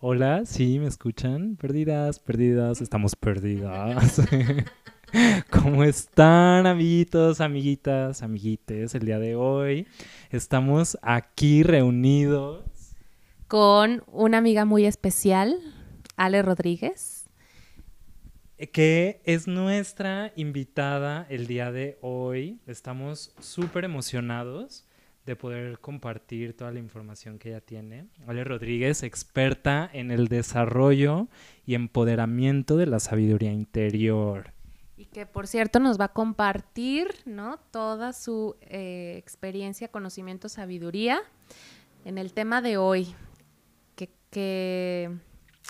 Hola, sí, ¿me escuchan? Perdidas, perdidas, estamos perdidas. ¿Cómo están, amiguitos, amiguitas, amiguites? El día de hoy estamos aquí reunidos con una amiga muy especial, Ale Rodríguez. Que es nuestra invitada el día de hoy. Estamos súper emocionados de poder compartir toda la información que ella tiene. Ale Rodríguez, experta en el desarrollo y empoderamiento de la sabiduría interior. Y que por cierto nos va a compartir ¿no? toda su eh, experiencia, conocimiento, sabiduría en el tema de hoy, que,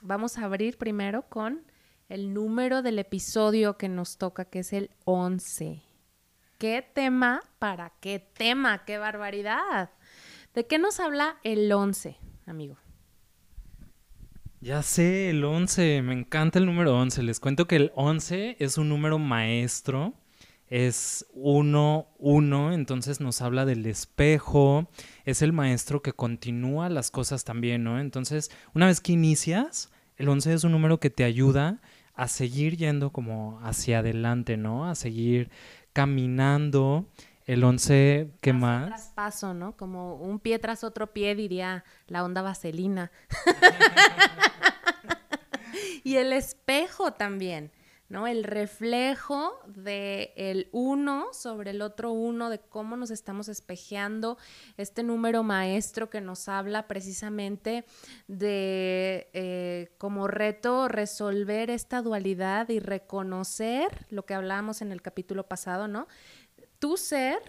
vamos a abrir primero con el número del episodio que nos toca, que es el 11. ¿Qué tema? ¿Para qué tema? ¡Qué barbaridad! ¿De qué nos habla el 11, amigo? Ya sé, el 11, me encanta el número 11. Les cuento que el 11 es un número maestro, es 1, 1, entonces nos habla del espejo, es el maestro que continúa las cosas también, ¿no? Entonces, una vez que inicias, el 11 es un número que te ayuda a seguir yendo como hacia adelante, ¿no? A seguir caminando. El 11, ¿qué paso más? Tras paso, ¿no? Como un pie tras otro pie, diría la onda vaselina. y el espejo también. ¿No? El reflejo de uno sobre el otro uno, de cómo nos estamos espejeando, este número maestro que nos habla precisamente de eh, como reto resolver esta dualidad y reconocer lo que hablábamos en el capítulo pasado, ¿no? Tu ser,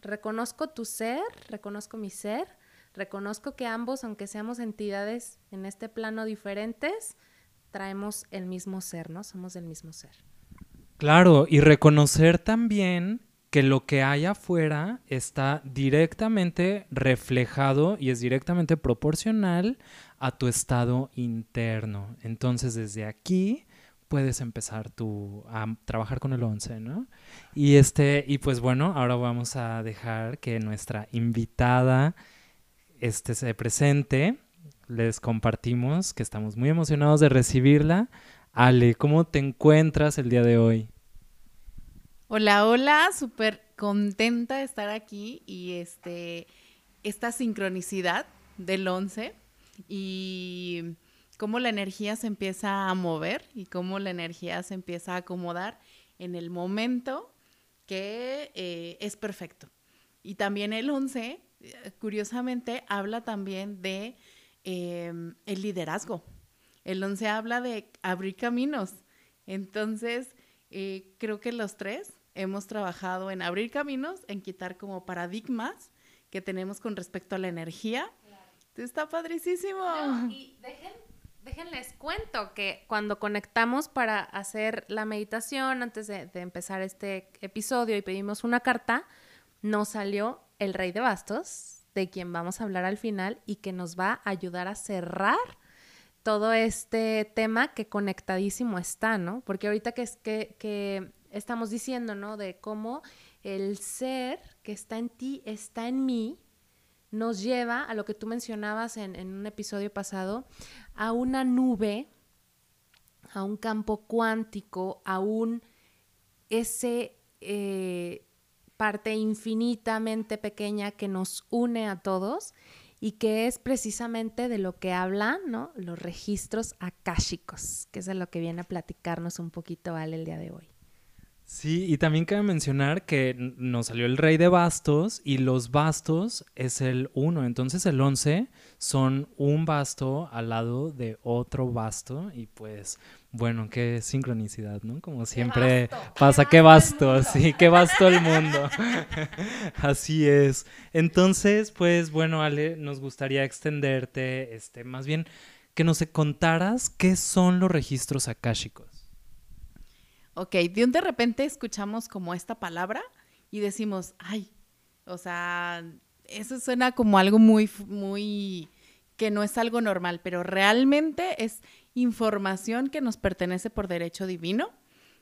reconozco tu ser, reconozco mi ser, reconozco que ambos, aunque seamos entidades en este plano diferentes, traemos el mismo ser, ¿no? Somos del mismo ser. Claro, y reconocer también que lo que hay afuera está directamente reflejado y es directamente proporcional a tu estado interno. Entonces, desde aquí puedes empezar tú a trabajar con el 11, ¿no? Y este y pues bueno, ahora vamos a dejar que nuestra invitada este se presente les compartimos que estamos muy emocionados de recibirla. Ale, ¿cómo te encuentras el día de hoy? Hola, hola, súper contenta de estar aquí y este, esta sincronicidad del 11 y cómo la energía se empieza a mover y cómo la energía se empieza a acomodar en el momento que eh, es perfecto. Y también el 11, eh, curiosamente, habla también de Em, el liderazgo. El 11 habla de abrir caminos. Entonces, eh, creo que los tres hemos trabajado en abrir caminos, en quitar como paradigmas que tenemos con respecto a la energía. Está padricísimo. y déjenles cuento que cuando conectamos para hacer la meditación, antes de, de empezar este episodio y pedimos una carta, nos salió el rey de bastos, de quien vamos a hablar al final y que nos va a ayudar a cerrar todo este tema que conectadísimo está, ¿no? Porque ahorita que, es que, que estamos diciendo, ¿no? De cómo el ser que está en ti está en mí, nos lleva a lo que tú mencionabas en, un episodio pasado, a una nube, a un campo cuántico, a un ese eh, parte infinitamente pequeña que nos une a todos y que es precisamente de lo que hablan ¿no? los registros akáshicos, que es de lo que viene a platicarnos un poquito Ale el día de hoy. Sí, y también cabe mencionar que nos salió el rey de bastos y los bastos es el uno, entonces el once son un basto al lado de otro basto y pues bueno, qué sincronicidad, ¿no? Como siempre pasa, qué basto, sí, qué basto el mundo. Así es. Entonces, pues bueno, Ale, nos gustaría extenderte, este, más bien que nos contaras qué son los registros akáshicos. Ok, de un de repente escuchamos como esta palabra y decimos, ay, o sea, eso suena como algo muy, muy, que no es algo normal, pero realmente es información que nos pertenece por derecho divino.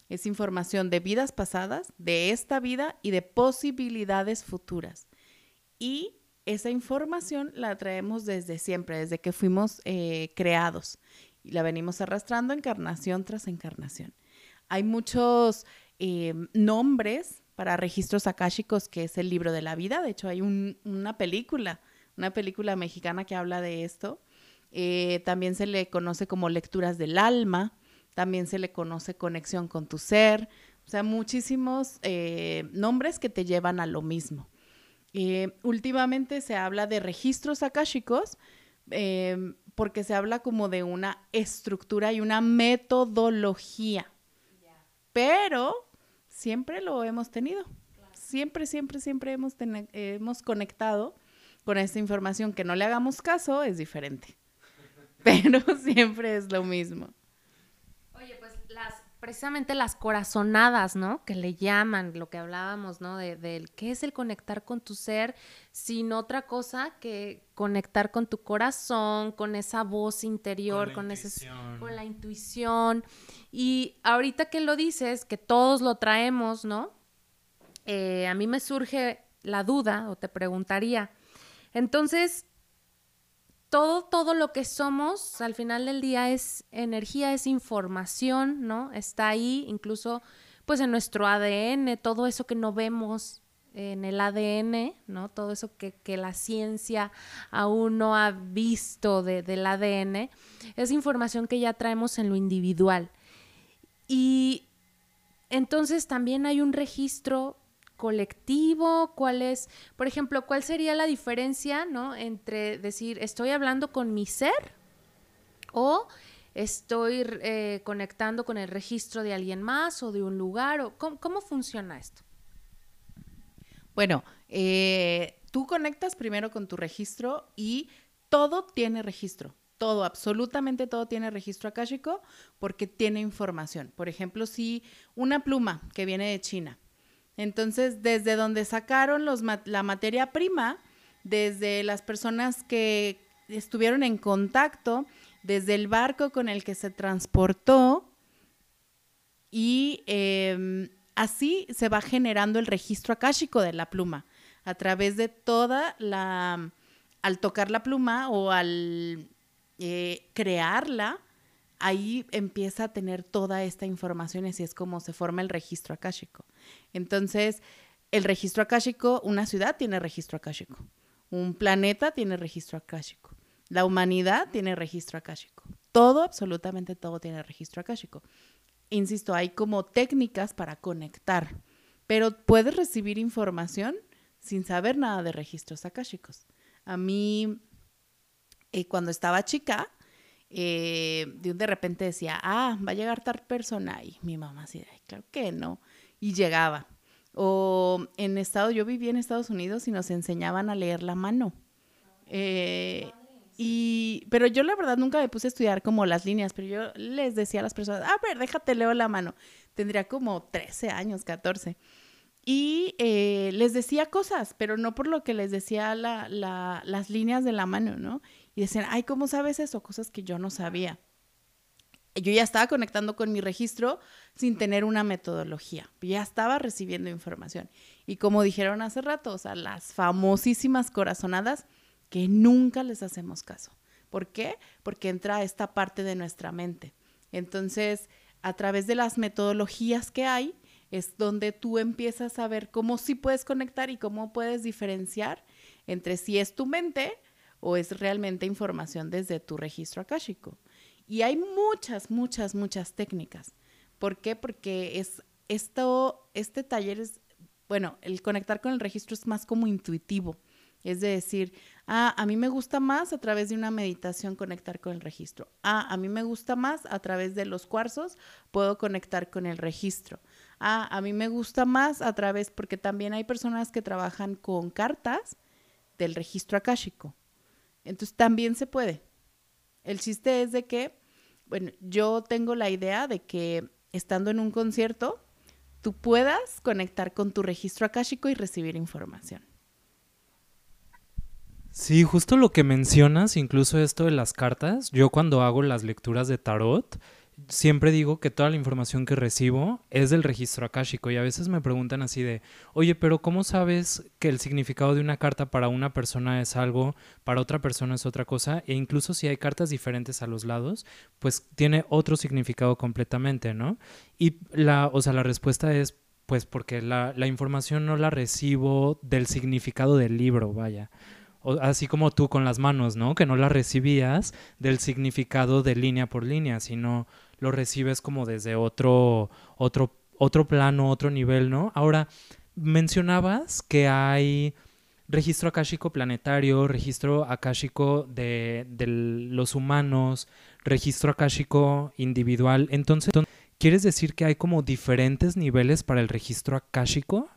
Es información de vidas pasadas, de esta vida y de posibilidades futuras. Y esa información la traemos desde siempre, desde que fuimos eh, creados y la venimos arrastrando encarnación tras encarnación. Hay muchos eh, nombres para registros akáshicos, que es el libro de la vida. De hecho, hay una película, una película mexicana que habla de esto. Eh, también se le conoce como lecturas del alma, también se le conoce conexión con tu ser, o sea, muchísimos nombres que te llevan a lo mismo. Eh, últimamente se habla de registros akáshicos porque se habla como de una estructura y una metodología. Pero siempre lo hemos tenido. Siempre, siempre, siempre hemos, hemos conectado con esta información. Que no le hagamos caso es diferente. Pero siempre es lo mismo. Oye, pues las precisamente las corazonadas, ¿no? Que le llaman, lo que hablábamos, ¿no? De, de, qué es el conectar con tu ser, sin otra cosa que conectar con tu corazón, con esa voz interior, con, con la intuición. Y ahorita que lo dices, que todos lo traemos, ¿no? Eh, a mí me surge la duda, o te preguntaría, entonces, todo, todo lo que somos al final del día es energía, es información, ¿no? Está ahí, incluso pues en nuestro ADN, todo eso que no vemos en el ADN, ¿no? Todo eso que, la ciencia aún no ha visto del ADN, es información que ya traemos en lo individual. Y entonces también hay un registro colectivo? ¿Cuál es, por ejemplo, cuál sería la diferencia, ¿no? Entre decir, estoy hablando con mi ser o estoy eh, conectando con el registro de alguien más o de un lugar, o ¿cómo, funciona esto? Bueno, eh, tú conectas primero con tu registro y todo tiene registro. Todo, absolutamente todo tiene registro akáshico porque tiene información. Por ejemplo, si una pluma que viene de China entonces, desde donde sacaron la materia prima, desde las personas que estuvieron en contacto, desde el barco con el que se transportó, y em, así se va generando el registro akáshico de la pluma, a través de toda la, al tocar la pluma o al eh, crearla, ahí empieza a tener toda esta información así es como se forma el registro akáshico. Entonces, el registro akáshico, una ciudad tiene registro akáshico, un planeta tiene registro akáshico, la humanidad tiene registro akáshico, todo, absolutamente todo tiene registro akáshico. Insisto, hay como técnicas para conectar, pero puedes recibir información sin saber nada de registros akáshicos. A mí, eh, cuando estaba chica, eh, de, repente decía, ah, va a llegar tal persona. Y mi mamá decía, claro que no. Y llegaba. O en estado, yo vivía en Estados Unidos y nos enseñaban a leer la mano. Eh, y, pero yo la verdad nunca me puse a estudiar como las líneas, pero yo les decía a las personas, a ver, déjate leo la mano. Tendría como 13 años, 14. Y eh, les decía cosas, pero no por lo que les decía las líneas de la mano, ¿no? y decían, ay, ¿cómo sabes eso? Cosas que yo no sabía. Yo ya estaba conectando con mi registro sin tener una metodología, ya estaba recibiendo información. Y como dijeron hace rato, o sea, las famosísimas corazonadas que nunca les hacemos caso. ¿Por qué? Porque entra esta parte de nuestra mente. Entonces, a través de las metodologías que hay, es donde tú empiezas a ver cómo sí puedes conectar y cómo puedes diferenciar entre si es tu mente o es realmente información desde tu registro akáshico. Y hay muchas, muchas, muchas técnicas. ¿Por qué? Porque es esto, este taller es, bueno, el conectar con el registro es más como intuitivo. Es de decir, ah, a mí me gusta más a través de una meditación conectar con el registro. Ah, a mí me gusta más a través de los cuarzos puedo conectar con el registro. Ah, a mí me gusta más a través, porque también hay personas que trabajan con cartas del registro akáshico. Entonces también se puede. El chiste es de que, bueno, yo tengo la idea de que estando en un concierto, tú puedas conectar con tu registro akáshico y recibir información. Sí, justo lo que mencionas, incluso esto de las cartas, yo cuando hago las lecturas de tarot, siempre digo que toda la información que recibo es del registro akáshico y a veces me preguntan así de, oye, pero ¿cómo sabes que el significado de una carta para una persona es algo, para otra persona es otra cosa? E incluso si hay cartas diferentes a los lados, pues tiene otro significado completamente, ¿no? Y la, o sea, la respuesta es, pues porque la, la información no la recibo del significado del libro, vaya así como tú con las manos, ¿no? Que no la recibías del significado de línea por línea, sino lo recibes como desde otro, otro, otro plano, otro nivel, ¿no? Ahora, mencionabas que hay registro akáshico planetario, registro akáshico de, de los humanos, registro akáshico individual. Entonces, ¿quieres decir que hay como diferentes niveles para el registro akáshico?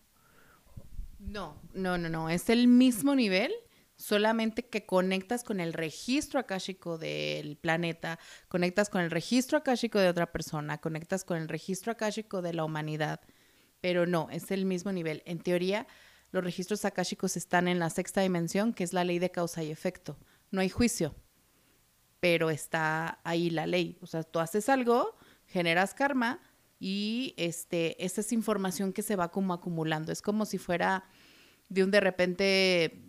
No, no, no, no. Es el mismo nivel solamente que conectas con el registro akáshico del planeta, conectas con el registro akáshico de otra persona, conectas con el registro akáshico de la humanidad, pero no, es el mismo nivel. En teoría, los registros akáshicos están en la sexta dimensión, que es la ley de causa y efecto. No hay juicio, pero está ahí la ley. O sea, tú haces algo, generas karma y este, esa es información que se va como acumulando. Es como si fuera de un de repente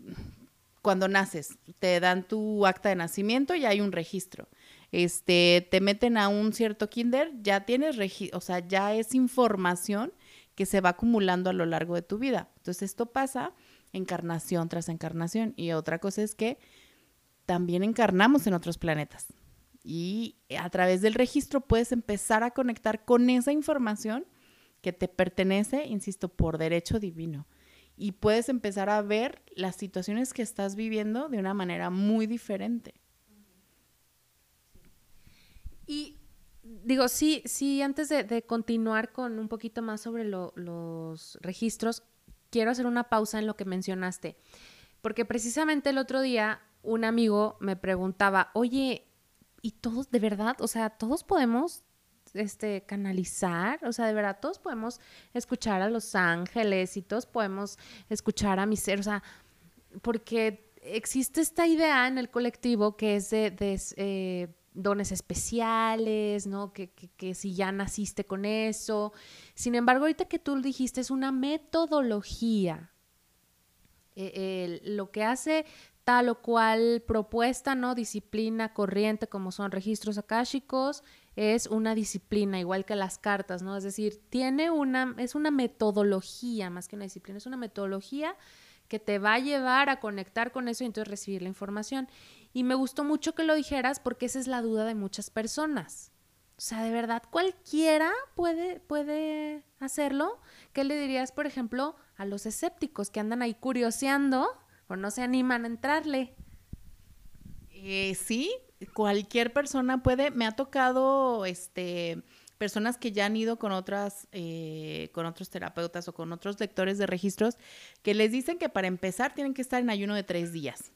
cuando naces, te dan tu acta de nacimiento y hay un registro. Este, te meten a un cierto kinder, ya tienes o sea, ya es información que se va acumulando a lo largo de tu vida. Entonces, esto pasa encarnación tras encarnación. Y otra cosa es que también encarnamos en otros planetas. Y a través del registro puedes empezar a conectar con esa información que te pertenece, insisto, por derecho divino y puedes empezar a ver las situaciones que estás viviendo de una manera muy diferente. Y digo, sí, sí, antes de, continuar con un poquito más sobre los registros, quiero hacer una pausa en lo que mencionaste, porque precisamente el otro día un amigo me preguntaba, oye, ¿y todos de verdad? O sea, todos podemos este, canalizar, o sea, de verdad, todos podemos escuchar a los ángeles y todos podemos escuchar a mi ser, o sea, porque existe esta idea en el colectivo que es de, eh, dones especiales, ¿no? Que, que, si ya naciste con eso. Sin embargo, ahorita que tú dijiste, es una metodología. E, lo que hace tal o cual propuesta, ¿no? Disciplina corriente, como son registros akáshicos, es una disciplina, igual que las cartas, ¿no? Es decir, tiene una, es una metodología más que una disciplina, es una metodología que te va a llevar a conectar con eso y entonces recibir la información. Y me gustó mucho que lo dijeras porque esa es la duda de muchas personas. O sea, de verdad, cualquiera puede, puede hacerlo. ¿Qué le dirías, por ejemplo, a los escépticos que andan ahí curioseando o no se animan a entrarle? Eh, sí, cualquier persona puede, me ha tocado, este, personas que ya han ido con otras, eh, con otros terapeutas o con otros lectores de registros, que les dicen que para empezar tienen que estar en ayuno de tres días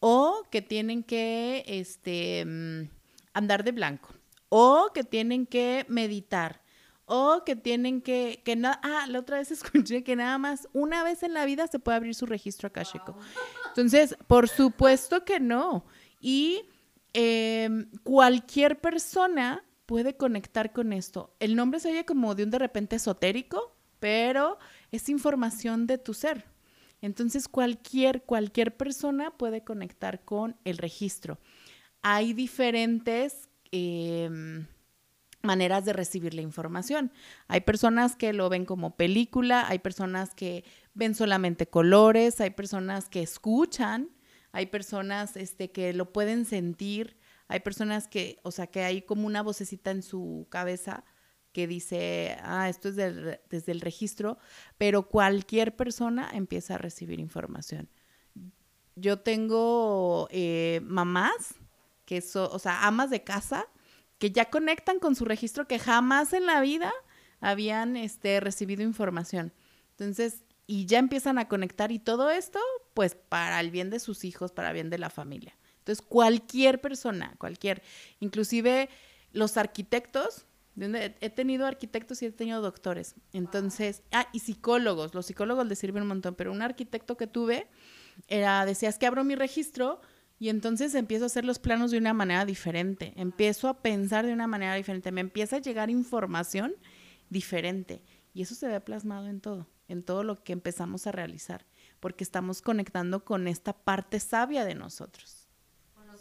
o que tienen que, este, mm, andar de blanco o que tienen que meditar o que tienen que, que no, ah, la otra vez escuché que nada más una vez en la vida se puede abrir su registro akáshico. Entonces, por supuesto que no. Y Em, cualquier persona puede conectar con esto. El nombre se oye como de un de repente esotérico, pero es información de tu ser. Entonces cualquier, cualquier persona puede conectar con el registro. Hay diferentes em, maneras de recibir la información. Hay personas que lo ven como película, hay personas que ven solamente colores, hay personas que escuchan hay personas este, que lo pueden sentir, hay personas que, o sea, que hay como una vocecita en su cabeza que dice, ah, esto es desde el registro, pero cualquier persona empieza a recibir información. Yo tengo eh, mamás, que son, o sea, amas de casa, que ya conectan con su registro que jamás en la vida habían este, recibido información. Entonces, y ya empiezan a conectar y todo esto, pues para el bien de sus hijos, para el bien de la familia. Entonces, cualquier persona, cualquier, inclusive los arquitectos, he tenido arquitectos y he tenido doctores. Entonces, ah, y psicólogos, los psicólogos les sirven un montón, pero un arquitecto que tuve era, decías que abro mi registro Y entonces empiezo a hacer los planos de una manera diferente, empiezo a pensar de una manera diferente, me empieza a llegar información diferente. Y eso se ve plasmado en todo, en todo lo que empezamos a realizar, porque estamos conectando con esta parte sabia de nosotros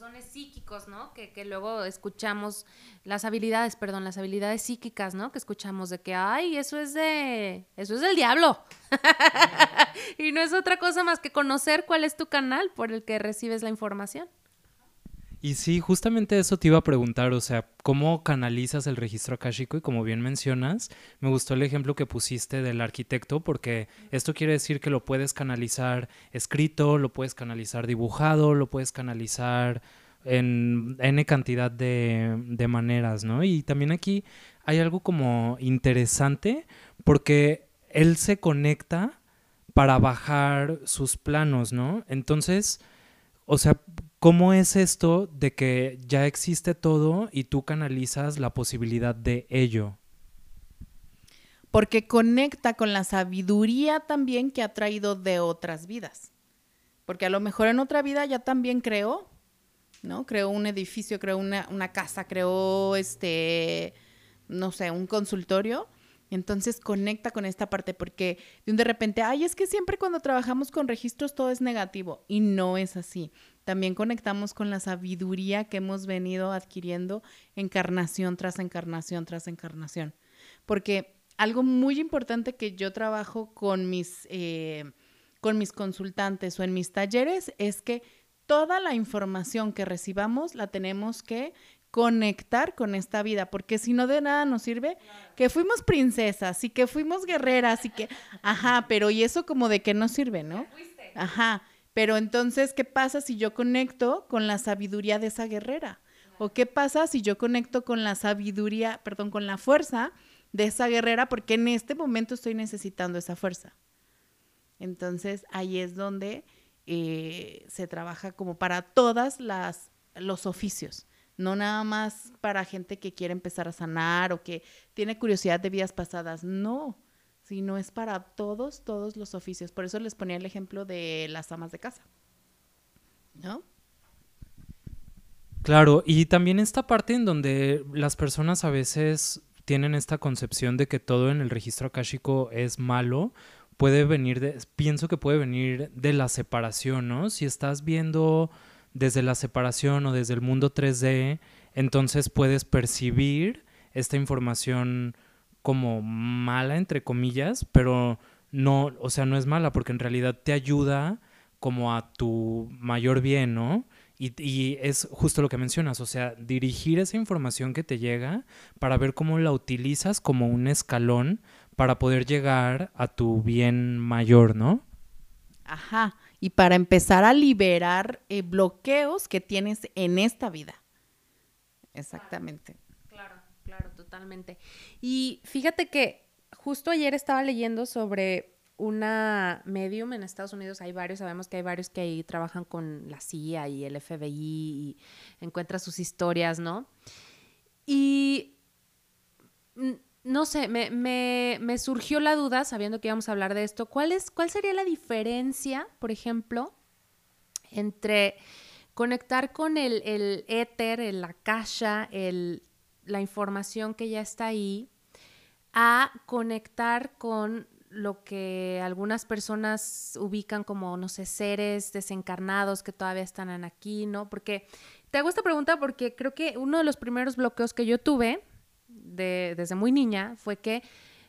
dones psíquicos, ¿no? Que, que, luego escuchamos, las habilidades, perdón, las habilidades psíquicas, ¿no? Que escuchamos de que, ay, eso es de, eso es del diablo. y no es otra cosa más que conocer cuál es tu canal por el que recibes la información. Y sí, justamente eso te iba a preguntar, o sea, ¿cómo canalizas el registro akáshico? Y como bien mencionas, me gustó el ejemplo que pusiste del arquitecto, porque esto quiere decir que lo puedes canalizar escrito, lo puedes canalizar dibujado, lo puedes canalizar en N cantidad de, de maneras, ¿no? Y también aquí hay algo como interesante, porque él se conecta para bajar sus planos, ¿no? Entonces, o sea, ¿Cómo es esto de que ya existe todo y tú canalizas la posibilidad de ello? Porque conecta con la sabiduría también que ha traído de otras vidas. Porque a lo mejor en otra vida ya también creó, ¿no? Creó un edificio, creó una, una casa, creó este, no sé, un consultorio entonces conecta con esta parte porque de repente, ay, es que siempre cuando trabajamos con registros todo es negativo y no es así. También conectamos con la sabiduría que hemos venido adquiriendo encarnación tras encarnación tras encarnación. Porque algo muy importante que yo trabajo con mis, eh, con mis consultantes o en mis talleres es que toda la información que recibamos la tenemos que conectar con esta vida, porque si no de nada nos sirve que fuimos princesas y que fuimos guerreras y que, ajá, pero y eso como de qué nos sirve, ¿no? Ajá, pero entonces, ¿qué pasa si yo conecto con la sabiduría de esa guerrera? ¿O qué pasa si yo conecto con la sabiduría, perdón, con la fuerza de esa guerrera? Porque en este momento estoy necesitando esa fuerza. Entonces, ahí es donde eh, se trabaja como para todas las los oficios no nada más para gente que quiere empezar a sanar o que tiene curiosidad de vidas pasadas, no, sino es para todos, todos los oficios. Por eso les ponía el ejemplo de las amas de casa, ¿no? Claro, y también esta parte en donde las personas a veces tienen esta concepción de que todo en el registro akáshico es malo, puede venir de, pienso que puede venir de la separación, ¿no? Si estás viendo desde la separación o desde el mundo 3D, entonces puedes percibir esta información como mala, entre comillas, pero no, o sea, no es mala porque en realidad te ayuda como a tu mayor bien, ¿no? Y, es justo lo que mencionas, o sea, dirigir esa información que te llega para ver cómo la utilizas como un escalón para poder llegar a tu bien mayor, ¿no? Ajá, y para empezar a liberar eh, bloqueos que tienes en esta vida. Exactamente. Claro, claro, totalmente. Y fíjate que justo ayer estaba leyendo sobre una medium en Estados Unidos, hay varios, sabemos que hay varios que ahí trabajan con la CIA y el FBI y encuentran sus historias, ¿no? Y no sé, me, me, me, surgió la duda, sabiendo que íbamos a hablar de esto, ¿cuál, es, ¿cuál sería la diferencia, por ejemplo, entre conectar con el, el éter, el akasha, el, la información que ya está ahí, a conectar con lo que algunas personas ubican como, no sé, seres desencarnados que todavía están aquí, ¿no? Porque te hago esta pregunta porque creo que uno de los primeros bloqueos que yo tuve, desde muy niña fue que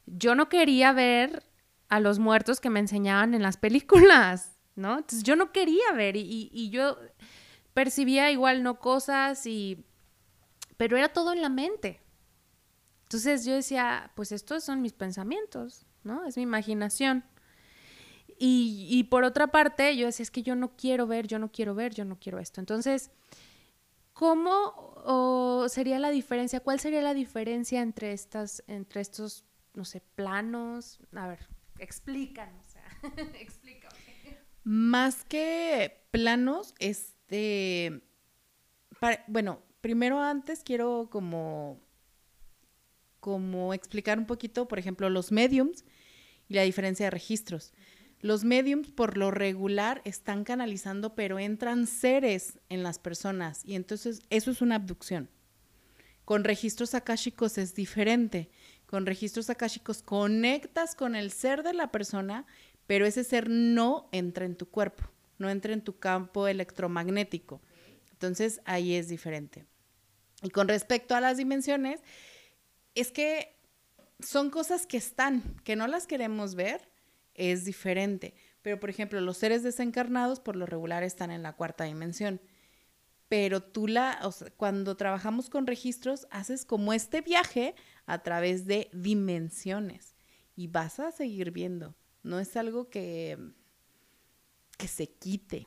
yo no quería ver a los muertos que me enseñaban en las películas, ¿no? Entonces yo no quería ver y, y yo percibía igual no cosas y... pero era todo en la mente. Entonces yo decía, pues estos son mis pensamientos, ¿no? Es mi imaginación. Y, y, por otra parte, yo decía, es que yo no quiero ver, yo no quiero ver, yo no quiero esto. Entonces, ¿Cómo sería la diferencia? ¿Cuál sería la diferencia entre estas, entre estos, no sé, planos? A ver, explícanos. explícame. Más que planos, este, bueno, primero antes quiero como, como explicar un poquito, por ejemplo, los mediums y la diferencia de registros. Los mediums por lo regular están canalizando, pero entran seres en las personas y entonces eso es una abducción. Con registros akáshicos es diferente. Con registros akáshicos conectas con el ser de la persona, pero ese ser no entra en tu cuerpo, no entra en tu campo electromagnético. Entonces ahí es diferente. Y con respecto a las dimensiones, es que son cosas que están, que no las queremos ver, es diferente. Pero, por ejemplo, los seres desencarnados por lo regular están en la cuarta dimensión. Pero tú la, cuando trabajamos con registros, haces como este viaje a través de dimensiones y vas a seguir viendo. No es algo que, que se quite.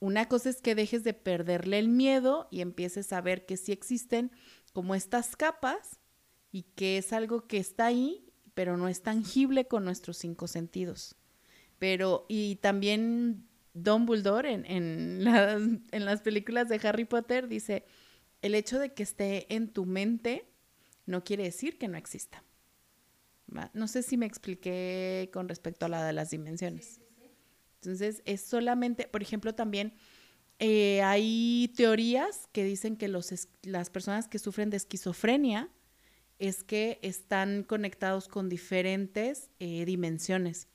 Una cosa es que dejes de perderle el miedo y empieces a ver que sí existen como estas capas y que es algo que está ahí, pero no es tangible con nuestros cinco sentidos. Pero, y también Dumbledore en, en, en las películas de Harry Potter dice, el hecho de que esté en tu mente no quiere decir que no exista. No sé si me expliqué con respecto a la de las dimensiones. Entonces, es solamente, por ejemplo, también eh, hay teorías que dicen que los, las personas que sufren de esquizofrenia es que están conectados con diferentes eh, dimensiones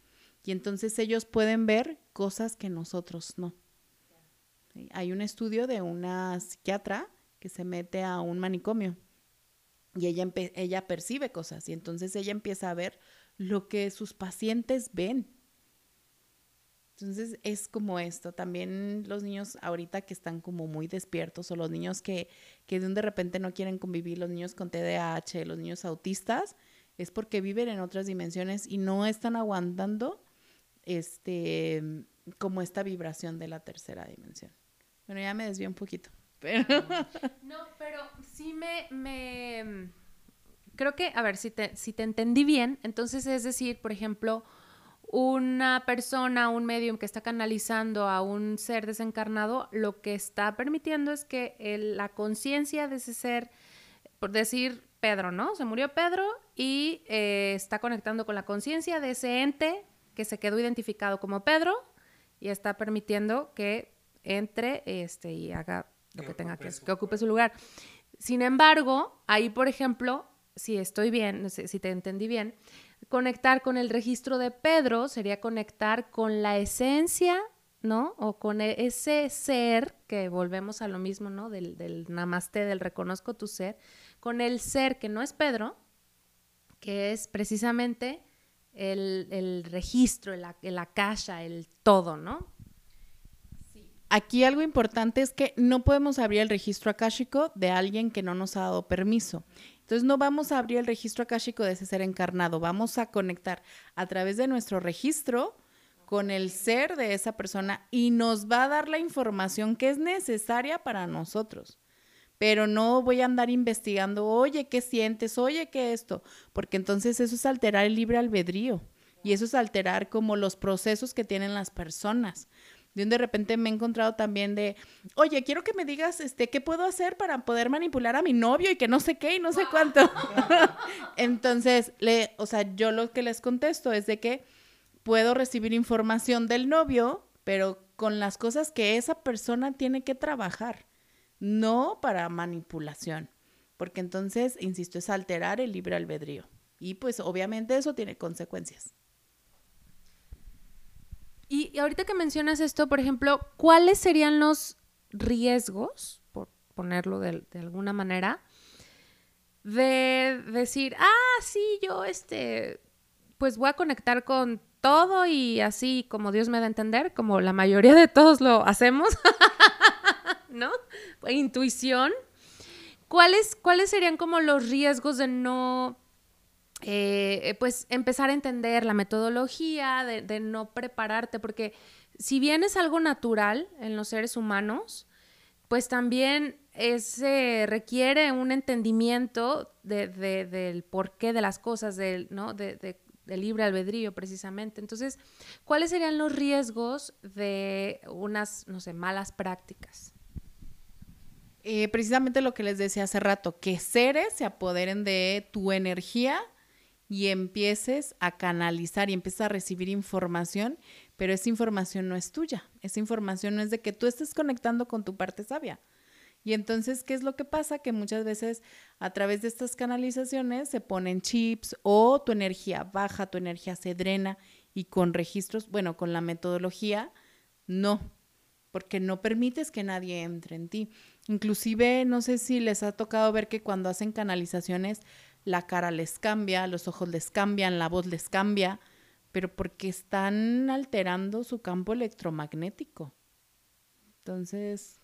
y entonces ellos pueden ver cosas que nosotros no. Hay un estudio de una psiquiatra que se mete a un manicomio y ella, ella percibe cosas y entonces ella empieza a ver lo que sus pacientes ven entonces es como esto, también los niños ahorita que están como muy despiertos o los niños que, que de un de repente no quieren convivir, los niños con TDAH, los niños autistas, es porque viven en otras dimensiones y no están aguantando este como esta vibración de la tercera dimensión. Bueno, ya me desvío un poquito. Pero... No, pero sí me, me creo que, a ver, si te, si te entendí bien, entonces es decir, por ejemplo, una persona, un medium que está canalizando a un ser desencarnado, lo que está permitiendo es que la conciencia de ese ser, por decir Pedro, ¿no? Se murió Pedro y eh, está conectando con la conciencia de ese ente que se quedó identificado como Pedro y está permitiendo que entre este, y haga lo que, tenga que, que ocupe su lugar. Sin embargo, ahí, por ejemplo, si estoy bien, no sé si te entendí bien, conectar con el registro de Pedro sería conectar con la esencia, ¿no? O con e-, ese ser, que volvemos a lo mismo, ¿no? Del, namaste, del reconozco tu ser, con el ser que no es Pedro, que es precisamente el, registro, el, el el todo, ¿no? Aquí algo importante es que no podemos abrir el registro akáshico de alguien que no nos ha dado permiso. Entonces no vamos a abrir el registro akáshico de ese ser encarnado, vamos a conectar a través de nuestro registro con el ser de esa persona y nos va a dar la información que es necesaria para nosotros. Pero no voy a andar investigando, oye, ¿qué sientes? Oye, ¿qué esto? Porque entonces eso es alterar el libre albedrío y eso es alterar como los procesos que tienen las personas. De repente me he encontrado también de, oye, quiero que me digas, este, ¿qué puedo hacer para poder manipular a mi novio y que no sé qué y no sé cuánto? Entonces, le, o sea, yo lo que les contesto es de que puedo recibir información del novio, pero con las cosas que esa persona tiene que trabajar, no para manipulación, porque entonces, insisto, es alterar el libre albedrío. Y pues obviamente eso tiene consecuencias. Y, ahorita que mencionas esto, por ejemplo, ¿cuáles serían los riesgos, por ponerlo de, alguna manera, de decir, ah, sí, yo este, pues voy a conectar con todo y así como Dios me da a entender, como la mayoría de todos lo hacemos, ¿no? Intuición. ¿Cuáles, ¿Cuáles serían como los riesgos de no eh, pues empezar a entender la metodología, de, no prepararte, porque si bien es algo natural en los seres humanos, pues también requiere un entendimiento del porqué de las cosas, del, ¿no? libre albedrío precisamente. Entonces, ¿cuáles serían los riesgos de unas, no sé, malas prácticas? Eh, precisamente lo que les decía hace rato, que seres se apoderen de tu energía y empieces a canalizar y empieces a recibir información, pero esa información no es tuya, esa información no es de que tú estés conectando con tu parte sabia. Y entonces, ¿qué es lo que pasa? Que muchas veces a través de estas canalizaciones se ponen chips o tu energía baja, tu energía se drena y con registros, bueno, con la metodología, no, porque no permites que nadie entre en ti. Inclusive, no sé si les ha tocado ver que cuando hacen canalizaciones, la cara les cambia, los ojos les cambian, la voz les cambia, pero porque están alterando su campo electromagnético. Entonces...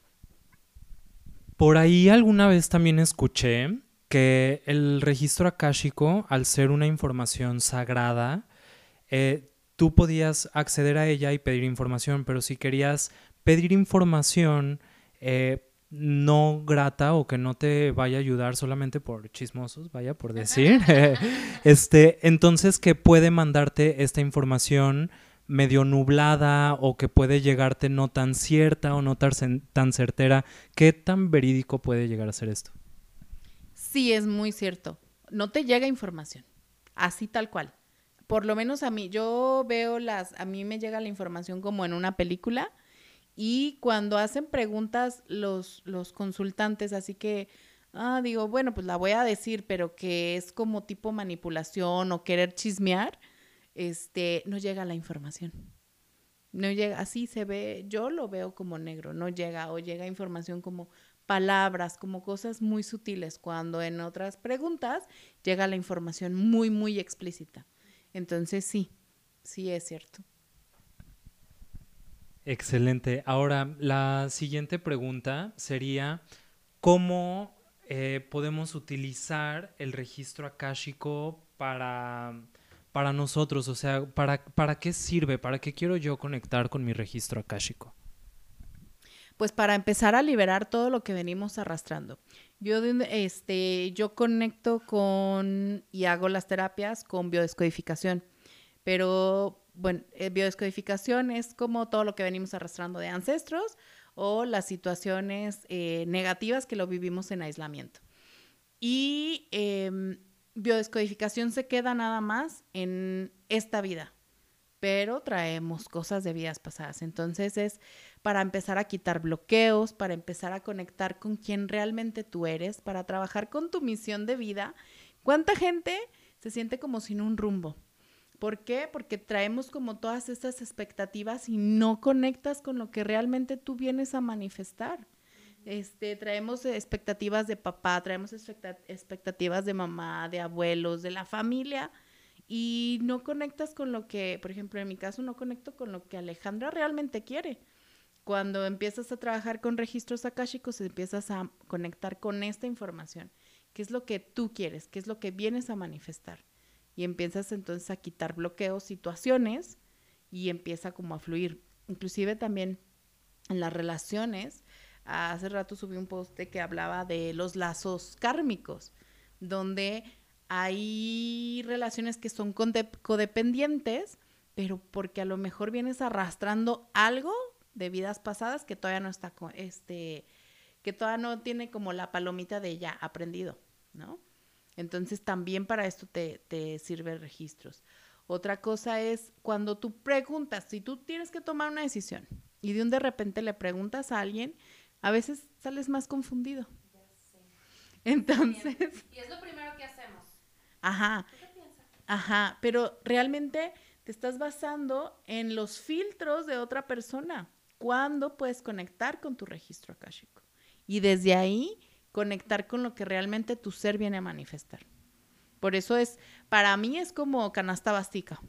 Por ahí alguna vez también escuché que el registro akáshico, al ser una información sagrada, eh, tú podías acceder a ella y pedir información, pero si querías pedir información eh, no grata o que no te vaya a ayudar solamente por chismosos, vaya por decir, este, entonces que puede mandarte esta información medio nublada o que puede llegarte no tan cierta o no tan, tan certera. ¿Qué tan verídico puede llegar a ser esto? Sí, es muy cierto. No te llega información, así tal cual. Por lo menos a mí, yo veo las, a mí me llega la información como en una película y cuando hacen preguntas los, los consultantes, así que, ah, digo, bueno, pues la voy a decir, pero que es como tipo manipulación o querer chismear, este, no llega la información. No llega, así se ve, yo lo veo como negro, no llega o llega información como palabras, como cosas muy sutiles, cuando en otras preguntas llega la información muy, muy explícita. Entonces sí, sí es cierto. Excelente. Ahora, la siguiente pregunta sería, ¿cómo eh, podemos utilizar el registro akáshico para, para nosotros? O sea, ¿para, ¿para qué sirve? ¿Para qué quiero yo conectar con mi registro akáshico? Pues para empezar a liberar todo lo que venimos arrastrando. Yo, este, yo conecto con y hago las terapias con biodescodificación, pero bueno, eh, biodescodificación es como todo lo que venimos arrastrando de ancestros o las situaciones eh, negativas que lo vivimos en aislamiento. Y em, biodescodificación se queda nada más en esta vida, pero traemos cosas de vidas pasadas. Entonces es para empezar a quitar bloqueos, para empezar a conectar con quien realmente tú eres, para trabajar con tu misión de vida. ¿Cuánta gente se siente como sin un rumbo? ¿Por qué? Porque traemos como todas estas expectativas y no conectas con lo que realmente tú vienes a manifestar. Este, traemos expectativas de papá, traemos expectativas de mamá, de abuelos, de la familia y no conectas con lo que, por ejemplo, en mi caso no conecto con lo que Alejandra realmente quiere. Cuando empiezas a trabajar con registros akáshicos, empiezas a conectar con esta información. ¿Qué es lo que tú quieres? ¿Qué es lo que vienes a manifestar? Y empiezas entonces a quitar bloqueos, situaciones y empieza como a fluir. Inclusive también en las relaciones, hace rato subí un post que hablaba de los lazos kármicos, donde hay relaciones que son codependientes, pero porque a lo mejor vienes arrastrando algo de vidas pasadas que todavía no está, este, que todavía no tiene como la palomita de ya aprendido, ¿no? Entonces también para esto te, te sirve registros. Otra cosa es cuando tú preguntas, si tú tienes que tomar una decisión y de un de repente le preguntas a alguien, a veces sales más confundido. Ya sé. Entonces. Y es lo primero que hacemos. Ajá. ¿Qué? Ajá, pero realmente te estás basando en los filtros de otra persona. ¿Cuándo puedes conectar con tu registro akáshico? Y desde ahí conectar con lo que realmente tu ser viene a manifestar. Por eso es, para mí es como canasta básica.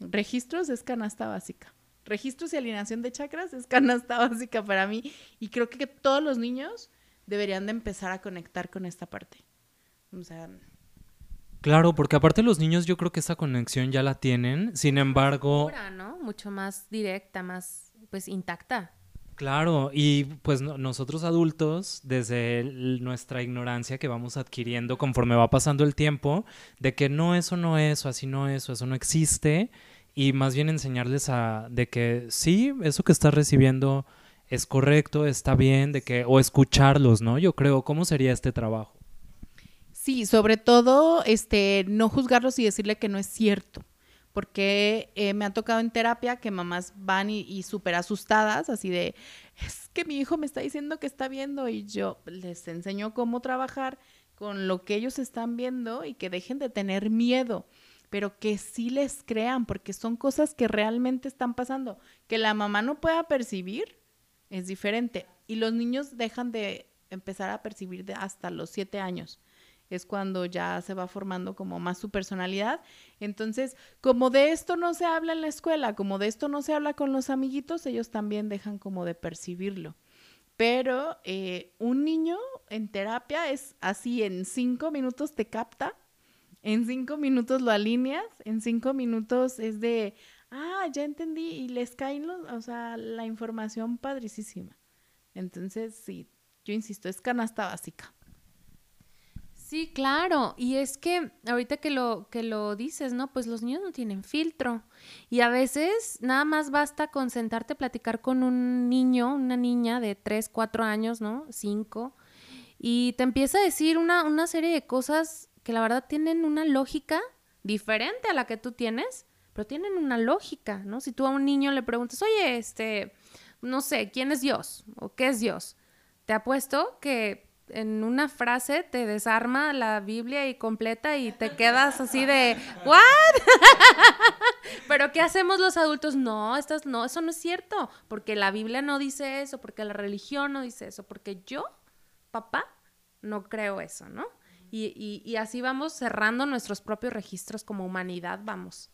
Registros es canasta básica. Registros y alineación de chakras es canasta básica para mí. Y creo que todos los niños deberían de empezar a conectar con esta parte. O sea, Claro, porque aparte los niños yo creo que esa conexión ya la tienen, sin embargo... ¿no? Mucho más directa, más pues intacta. Claro, y pues nosotros adultos, desde nuestra ignorancia que vamos adquiriendo conforme va pasando el tiempo, de que no, eso no es, o así no es, o eso no existe, y más bien enseñarles a, de que sí, eso que estás recibiendo es correcto, está bien, de que, o escucharlos, ¿no? Yo creo, ¿cómo sería este trabajo? Sí, sobre todo, este, no juzgarlos y decirle que no es cierto porque eh, me ha tocado en terapia que mamás van y, y súper asustadas, así de, es que mi hijo me está diciendo que está viendo y yo les enseño cómo trabajar con lo que ellos están viendo y que dejen de tener miedo, pero que sí les crean, porque son cosas que realmente están pasando, que la mamá no pueda percibir, es diferente. Y los niños dejan de empezar a percibir de hasta los siete años es cuando ya se va formando como más su personalidad. Entonces, como de esto no se habla en la escuela, como de esto no se habla con los amiguitos, ellos también dejan como de percibirlo. Pero eh, un niño en terapia es así, en cinco minutos te capta, en cinco minutos lo alineas, en cinco minutos es de, ah, ya entendí, y les caen los, o sea, la información padricísima. Entonces, sí, yo insisto, es canasta básica. Sí, claro. Y es que ahorita que lo, que lo dices, ¿no? Pues los niños no tienen filtro. Y a veces nada más basta con sentarte a platicar con un niño, una niña de 3, 4 años, ¿no? 5. Y te empieza a decir una, una serie de cosas que la verdad tienen una lógica diferente a la que tú tienes, pero tienen una lógica, ¿no? Si tú a un niño le preguntas, oye, este, no sé, ¿quién es Dios? ¿O qué es Dios? Te apuesto que en una frase te desarma la Biblia y completa y te quedas así de ¿what? Pero ¿qué hacemos los adultos? No, estás, no, eso no es cierto, porque la Biblia no dice eso, porque la religión no dice eso, porque yo, papá, no creo eso, ¿no? Y, y, y así vamos cerrando nuestros propios registros como humanidad, vamos.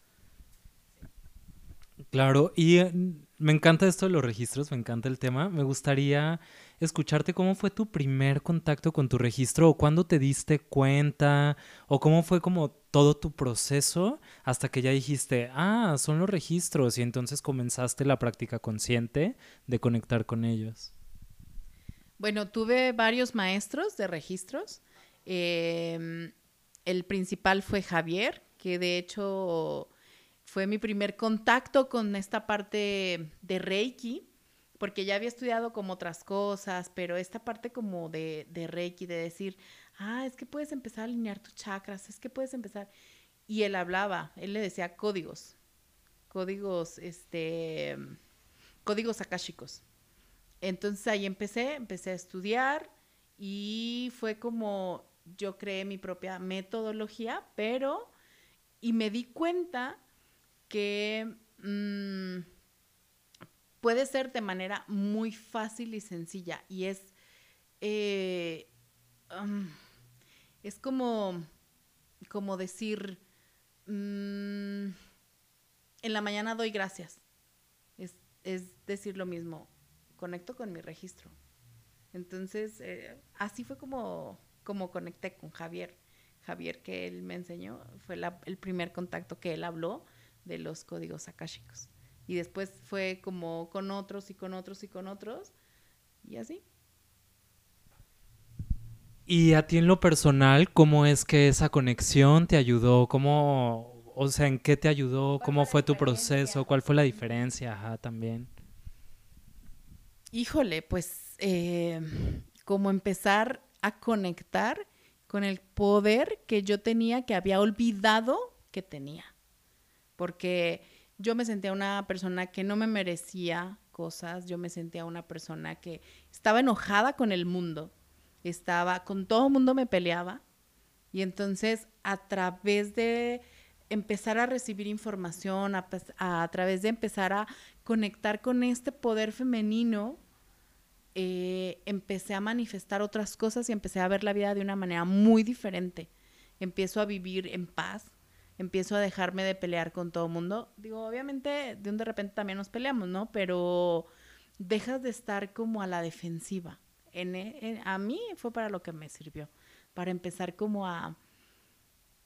Claro, y eh, me encanta esto de los registros, me encanta el tema. Me gustaría escucharte cómo fue tu primer contacto con tu registro o cuándo te diste cuenta o cómo fue como todo tu proceso hasta que ya dijiste, ah, son los registros y entonces comenzaste la práctica consciente de conectar con ellos. Bueno, tuve varios maestros de registros. Eh, el principal fue Javier, que de hecho fue mi primer contacto con esta parte de Reiki, porque ya había estudiado como otras cosas, pero esta parte como de, de Reiki, de decir, ah, es que puedes empezar a alinear tus chakras, es que puedes empezar. Y él hablaba, él le decía códigos, códigos, este, códigos akáshicos. Entonces ahí empecé, empecé a estudiar y fue como yo creé mi propia metodología, pero, y me di cuenta que mmm, puede ser de manera muy fácil y sencilla y es, eh, es como, como decir, mmm, en la mañana doy gracias. Es, es, decir lo mismo, conecto con mi registro. Entonces, eh, así fue como, como conecté con Javier. Javier que él me enseñó, fue el primer contacto que él habló de los códigos akáshicos. Y después fue como con otros y con otros y con otros. Y así. Y a ti en lo personal, ¿cómo es que esa conexión te ayudó? ¿Cómo, o sea, en qué te ayudó? ¿Cómo fue, tu proceso? ¿Cuál fue la diferencia? Ajá, también. Híjole, pues eh, como empezar a conectar con el poder que yo tenía que había olvidado que tenía porque yo me sentía una persona que no me merecía cosas, yo me sentía una persona que estaba enojada con el mundo, estaba, con todo el mundo me peleaba, y entonces a través de empezar a recibir información, a, través de empezar a conectar con este poder femenino, eh, empecé a manifestar otras cosas y empecé a ver la vida de una manera muy diferente. Empiezo a vivir en paz, empiezo a dejarme de pelear con todo mundo. Digo, obviamente de un de repente también nos peleamos, ¿no? Pero dejas de estar como a la defensiva. En, en, a mí fue para lo que me sirvió, para empezar como a,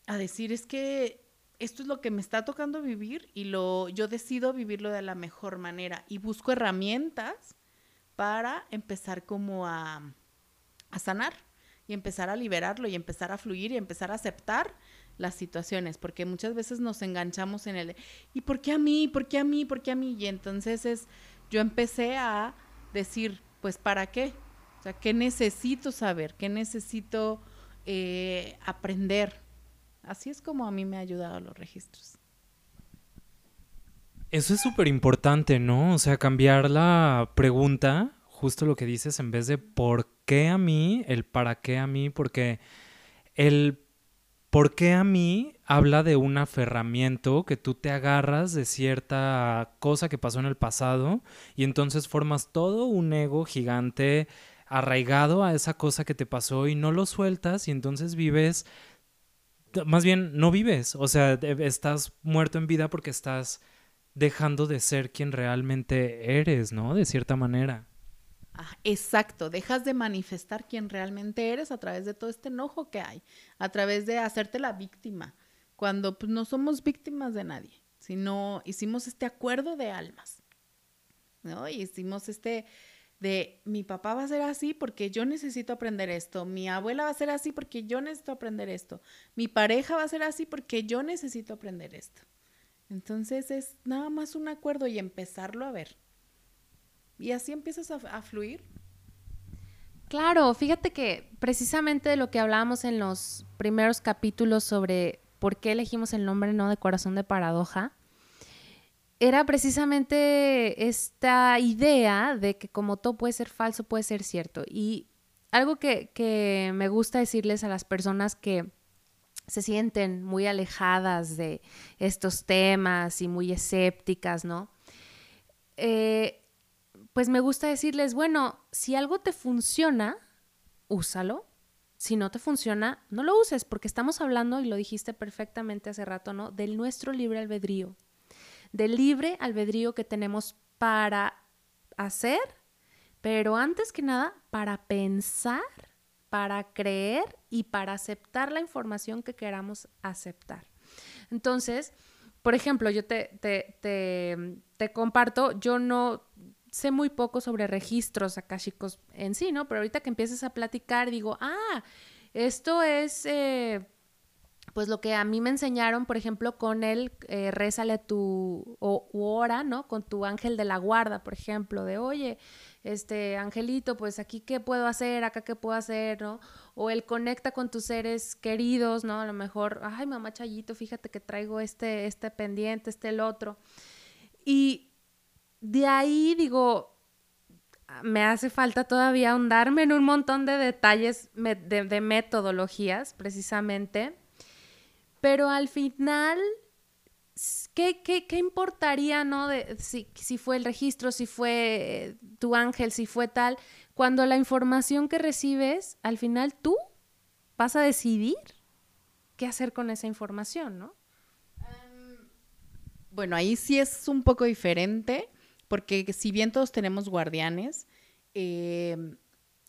a decir, es que esto es lo que me está tocando vivir y lo, yo decido vivirlo de la mejor manera y busco herramientas para empezar como a, a sanar y empezar a liberarlo y empezar a fluir y empezar a aceptar las situaciones, porque muchas veces nos enganchamos en el, ¿y por qué a mí? ¿Por qué a mí? ¿Por qué a mí? Y entonces es, yo empecé a decir, pues, ¿para qué? O sea, ¿qué necesito saber? ¿Qué necesito eh, aprender? Así es como a mí me ha ayudado los registros. Eso es súper importante, ¿no? O sea, cambiar la pregunta, justo lo que dices, en vez de por qué a mí, el para qué a mí, porque el por qué a mí habla de un aferramiento que tú te agarras de cierta cosa que pasó en el pasado y entonces formas todo un ego gigante arraigado a esa cosa que te pasó y no lo sueltas y entonces vives, más bien no vives, o sea, estás muerto en vida porque estás dejando de ser quien realmente eres, ¿no? De cierta manera. Ah, exacto, dejas de manifestar quién realmente eres a través de todo este enojo que hay, a través de hacerte la víctima, cuando pues, no somos víctimas de nadie, sino hicimos este acuerdo de almas, ¿no? Y hicimos este de mi papá va a ser así porque yo necesito aprender esto, mi abuela va a ser así porque yo necesito aprender esto, mi pareja va a ser así porque yo necesito aprender esto. Entonces es nada más un acuerdo y empezarlo a ver. Y así empiezas a, fluir. Claro, fíjate que precisamente de lo que hablábamos en los primeros capítulos sobre por qué elegimos el nombre no de corazón de paradoja, era precisamente esta idea de que como todo puede ser falso, puede ser cierto. Y algo que, que me gusta decirles a las personas que se sienten muy alejadas de estos temas y muy escépticas, ¿no? Eh, pues me gusta decirles, bueno, si algo te funciona, úsalo. Si no te funciona, no lo uses, porque estamos hablando, y lo dijiste perfectamente hace rato, ¿no? Del nuestro libre albedrío. Del libre albedrío que tenemos para hacer, pero antes que nada, para pensar, para creer y para aceptar la información que queramos aceptar. Entonces, por ejemplo, yo te, te, te, te comparto, yo no sé muy poco sobre registros akashicos en sí, ¿no? Pero ahorita que empiezas a platicar, digo, ah, esto es, eh, pues lo que a mí me enseñaron, por ejemplo, con el eh, rézale tu o, ¿no? Con tu ángel de la guarda, por ejemplo, de, oye, este angelito, pues aquí qué puedo hacer, acá qué puedo hacer, ¿no? O el conecta con tus seres queridos, ¿no? A lo mejor, ay, mamá Chayito, fíjate que traigo este, este pendiente, este el otro. Y de ahí digo, me hace falta todavía ahondarme en un montón de detalles de, metodologías, precisamente. Pero al final, ¿qué, qué, importaría, no? De, si, si, fue el registro, si fue eh, tu ángel, si fue tal, cuando la información que recibes, al final tú vas a decidir qué hacer con esa información, ¿no? Em, bueno, ahí sí es un poco diferente porque si bien todos tenemos guardianes, em,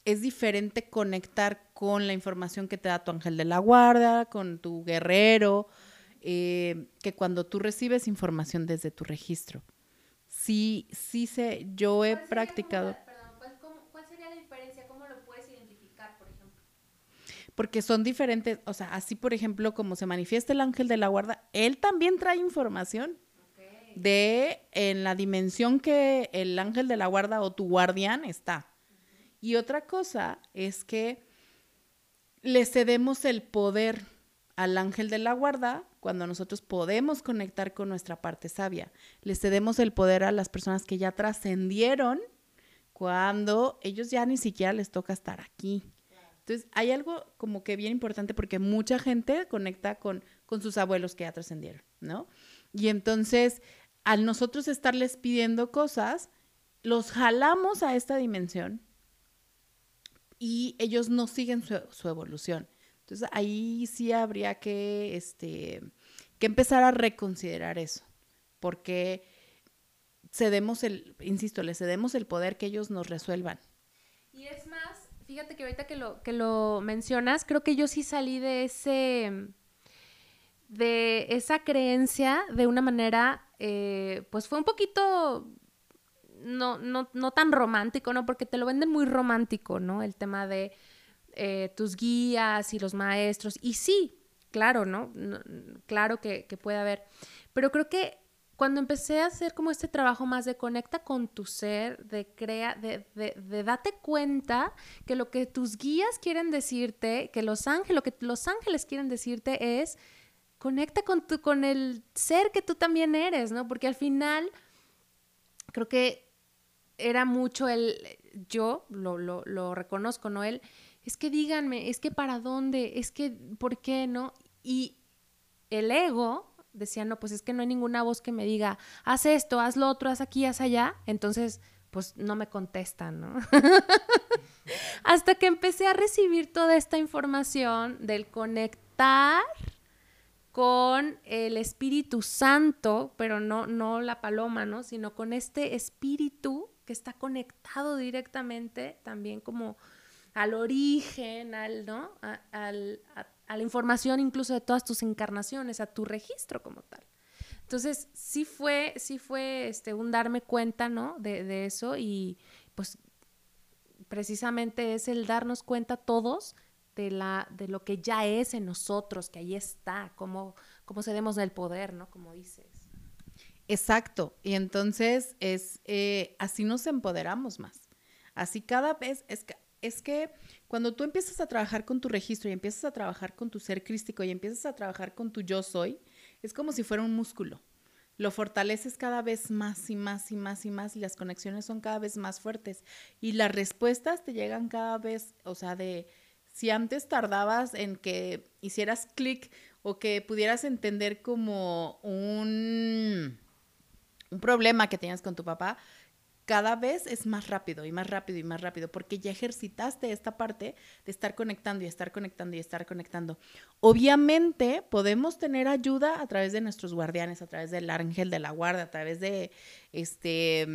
es diferente conectar con la información que te da tu ángel de la guarda, con tu guerrero, em, que cuando tú recibes información desde tu registro. Sí, sí sé, yo he practicado. ¿Cuál sería la diferencia? ¿Cómo lo puedes identificar, por ejemplo? Porque son diferentes, o sea, así por ejemplo, como se manifiesta el ángel de la guarda, él también trae información de en la dimensión que el ángel de la guarda o tu guardián está. Y otra cosa es que le cedemos el poder al ángel de la guarda cuando nosotros podemos conectar con nuestra parte sabia. Le cedemos el poder a las personas que ya trascendieron cuando ellos ya ni siquiera les toca estar aquí. Entonces, hay algo como que bien importante porque mucha gente conecta con, con sus abuelos que ya trascendieron, ¿no? Y entonces al nosotros estarles pidiendo cosas, los jalamos a esta dimensión y ellos no siguen su, evolución. Entonces ahí sí habría que, este, que empezar a reconsiderar eso, porque cedemos el, insisto, le cedemos el poder que ellos nos resuelvan. Y es más, fíjate que ahorita que lo, que lo mencionas, creo que yo sí salí de ese de esa creencia de una manera, eh, pues fue un poquito, no, no, no tan romántico, ¿no? Porque te lo venden muy romántico, ¿no? El tema de eh, tus guías y los maestros. Y sí, claro, ¿no? claro que, puede haber. Pero creo que cuando empecé a hacer como este trabajo más de conecta con tu ser, de crea, de, de, de, date cuenta que lo que tus guías quieren decirte, que los ángeles, lo que los ángeles quieren decirte es conecta con, tu, con el ser que tú también eres, ¿no? Porque al final creo que era mucho el, yo lo, lo, reconozco, ¿no? El, es que díganme, es que para dónde, es que, ¿por qué, no? Y el ego decía, no, pues es que no hay ninguna voz que me diga, haz esto, haz lo otro, haz aquí, haz allá. Entonces, pues no me contestan, ¿no? Hasta que empecé a recibir toda esta información del conectar con el Espíritu Santo, pero no, no la paloma, ¿no? Sino con este espíritu que está conectado directamente también como al origen, al, ¿no? A, la información incluso de todas tus encarnaciones, a tu registro como tal. Entonces, sí fue, sí fue este, un darme cuenta, ¿no? De, de eso y pues precisamente es el darnos cuenta todos de, la, de lo que ya es en nosotros, que ahí está, cómo, cómo cedemos del poder, ¿no? Como dices. Exacto. Y entonces es eh, así nos empoderamos más. Así cada vez es que, es que cuando tú empiezas a trabajar con tu registro y empiezas a trabajar con tu ser crístico y empiezas a trabajar con tu yo soy, es como si fuera un músculo. Lo fortaleces cada vez más y más y más y más y las conexiones son cada vez más fuertes y las respuestas te llegan cada vez, o sea, de si antes tardabas en que hicieras clic o que pudieras entender como un un problema que tenías con tu papá, cada vez es más rápido y más rápido y más rápido, porque ya ejercitaste esta parte de estar conectando y estar conectando y estar conectando. Obviamente podemos tener ayuda a través de nuestros guardianes, a través del ángel de la guardia, a través de este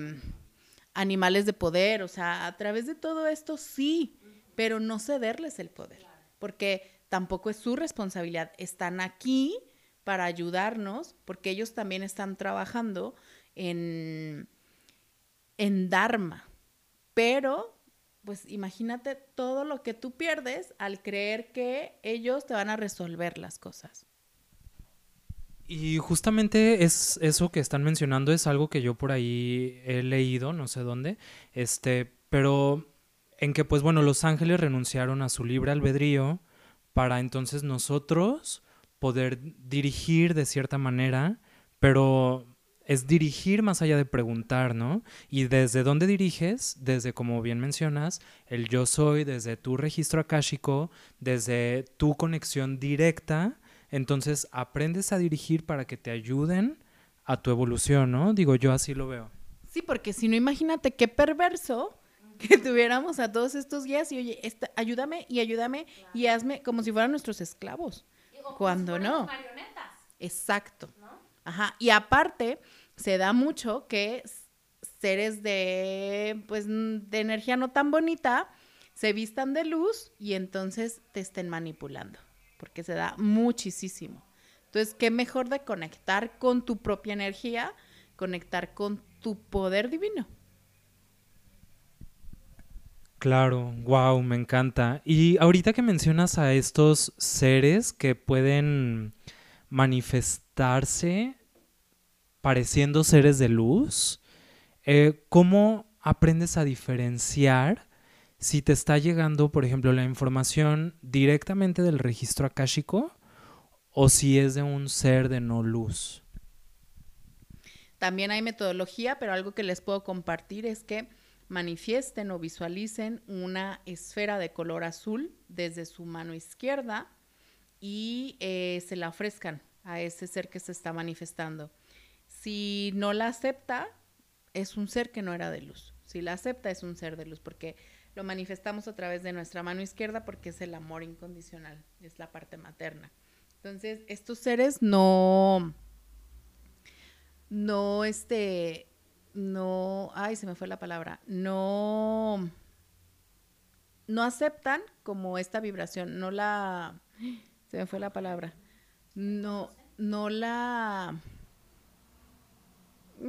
animales de poder, o sea, a través de todo esto sí, pero no cederles el poder, porque tampoco es su responsabilidad. Están aquí para ayudarnos, porque ellos también están trabajando en, en Dharma. Pero, pues imagínate todo lo que tú pierdes al creer que ellos te van a resolver las cosas. Y justamente es eso que están mencionando es algo que yo por ahí he leído, no sé dónde, este, pero en que pues bueno, los ángeles renunciaron a su libre albedrío para entonces nosotros poder dirigir de cierta manera, pero es dirigir más allá de preguntar, ¿no? Y desde dónde diriges, desde como bien mencionas, el yo soy, desde tu registro akáshico, desde tu conexión directa, entonces aprendes a dirigir para que te ayuden a tu evolución, ¿no? Digo, yo así lo veo. Sí, porque si no, imagínate qué perverso que tuviéramos a todos estos guías y oye, ayúdame y ayúdame y hazme como si fueran nuestros esclavos. cuando no. Exacto. Ajá. Y aparte, se da mucho que seres de, pues, de energía no tan bonita se vistan de luz y entonces te estén manipulando, porque se da muchísimo. Entonces, ¿qué mejor de conectar con tu propia energía, conectar con tu poder divino? Claro, wow, me encanta. Y ahorita que mencionas a estos seres que pueden manifestarse pareciendo seres de luz, eh, ¿cómo aprendes a diferenciar si te está llegando, por ejemplo, la información directamente del registro akáshico o si es de un ser de no luz? También hay metodología, pero algo que les puedo compartir es que manifiesten o visualicen una esfera de color azul desde su mano izquierda y eh, se la ofrezcan a ese ser que se está manifestando. Si no la acepta, es un ser que no era de luz. Si la acepta, es un ser de luz, porque lo manifestamos a través de nuestra mano izquierda porque es el amor incondicional, es la parte materna. Entonces, estos seres no, no, este, no, ay, se me fue la palabra, no, no aceptan como esta vibración, no la, se me fue la palabra, no, no la,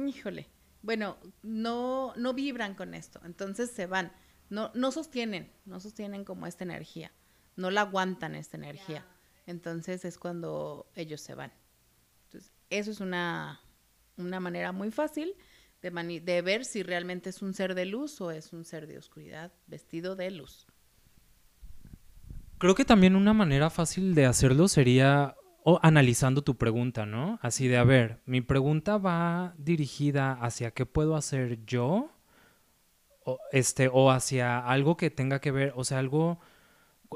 híjole, bueno, no, no vibran con esto, entonces se van, no, no sostienen, no sostienen como esta energía, no la aguantan esta energía, entonces es cuando ellos se van. Entonces, eso es una, una manera muy fácil de, ver si realmente es un ser de luz o es un ser de oscuridad vestido de luz. Creo que también una manera fácil de hacerlo sería o analizando tu pregunta, ¿no? Así de, a ver, mi pregunta va dirigida hacia qué puedo hacer yo, o, este, o hacia algo que tenga que ver, o sea, algo,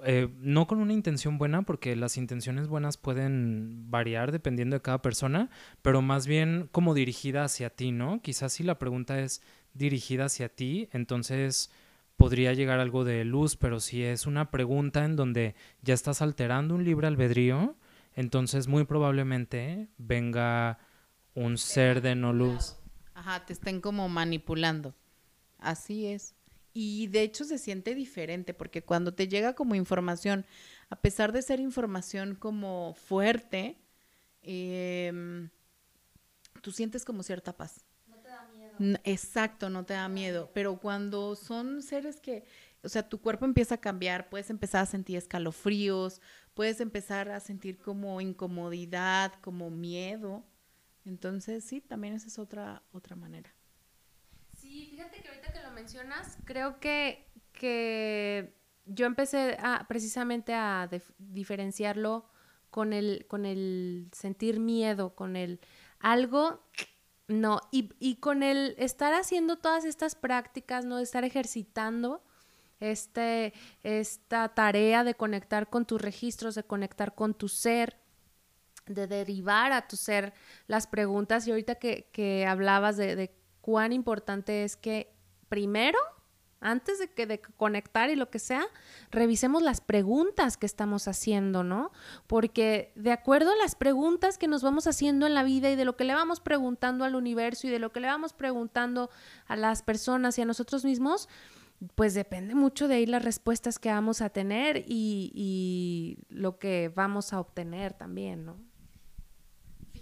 eh, no con una intención buena, porque las intenciones buenas pueden variar dependiendo de cada persona, pero más bien como dirigida hacia ti, ¿no? Quizás si la pregunta es dirigida hacia ti, entonces podría llegar algo de luz, pero si es una pregunta en donde ya estás alterando un libre albedrío, entonces muy probablemente venga un ser de no luz. Ajá, te estén como manipulando. Así es. Y de hecho se siente diferente porque cuando te llega como información, a pesar de ser información como fuerte, em, tú sientes como cierta paz. No te da miedo. exacto, no te da miedo. Pero cuando son seres que, o sea, tu cuerpo empieza a cambiar, puedes empezar a sentir escalofríos, puedes empezar a sentir como incomodidad, como miedo. Entonces, sí, también esa es otra, otra manera. Sí, fíjate que ahorita que lo mencionas, creo que, que yo empecé a, precisamente a diferenciarlo con el, con el sentir miedo, con el algo, no, y, y con el estar haciendo todas estas prácticas, ¿no? Estar ejercitando, este, esta tarea de conectar con tus registros, de conectar con tu ser, de derivar a tu ser las preguntas. Y ahorita que, hablabas de, cuán importante es que primero, antes de que de conectar y lo que sea, revisemos las preguntas que estamos haciendo, ¿no? Porque de acuerdo a las preguntas que nos vamos haciendo en la vida y de lo que le vamos preguntando al universo y de lo que le vamos preguntando a las personas y a nosotros mismos, pues depende mucho de ahí las respuestas que vamos a tener y, lo que vamos a obtener también, ¿no?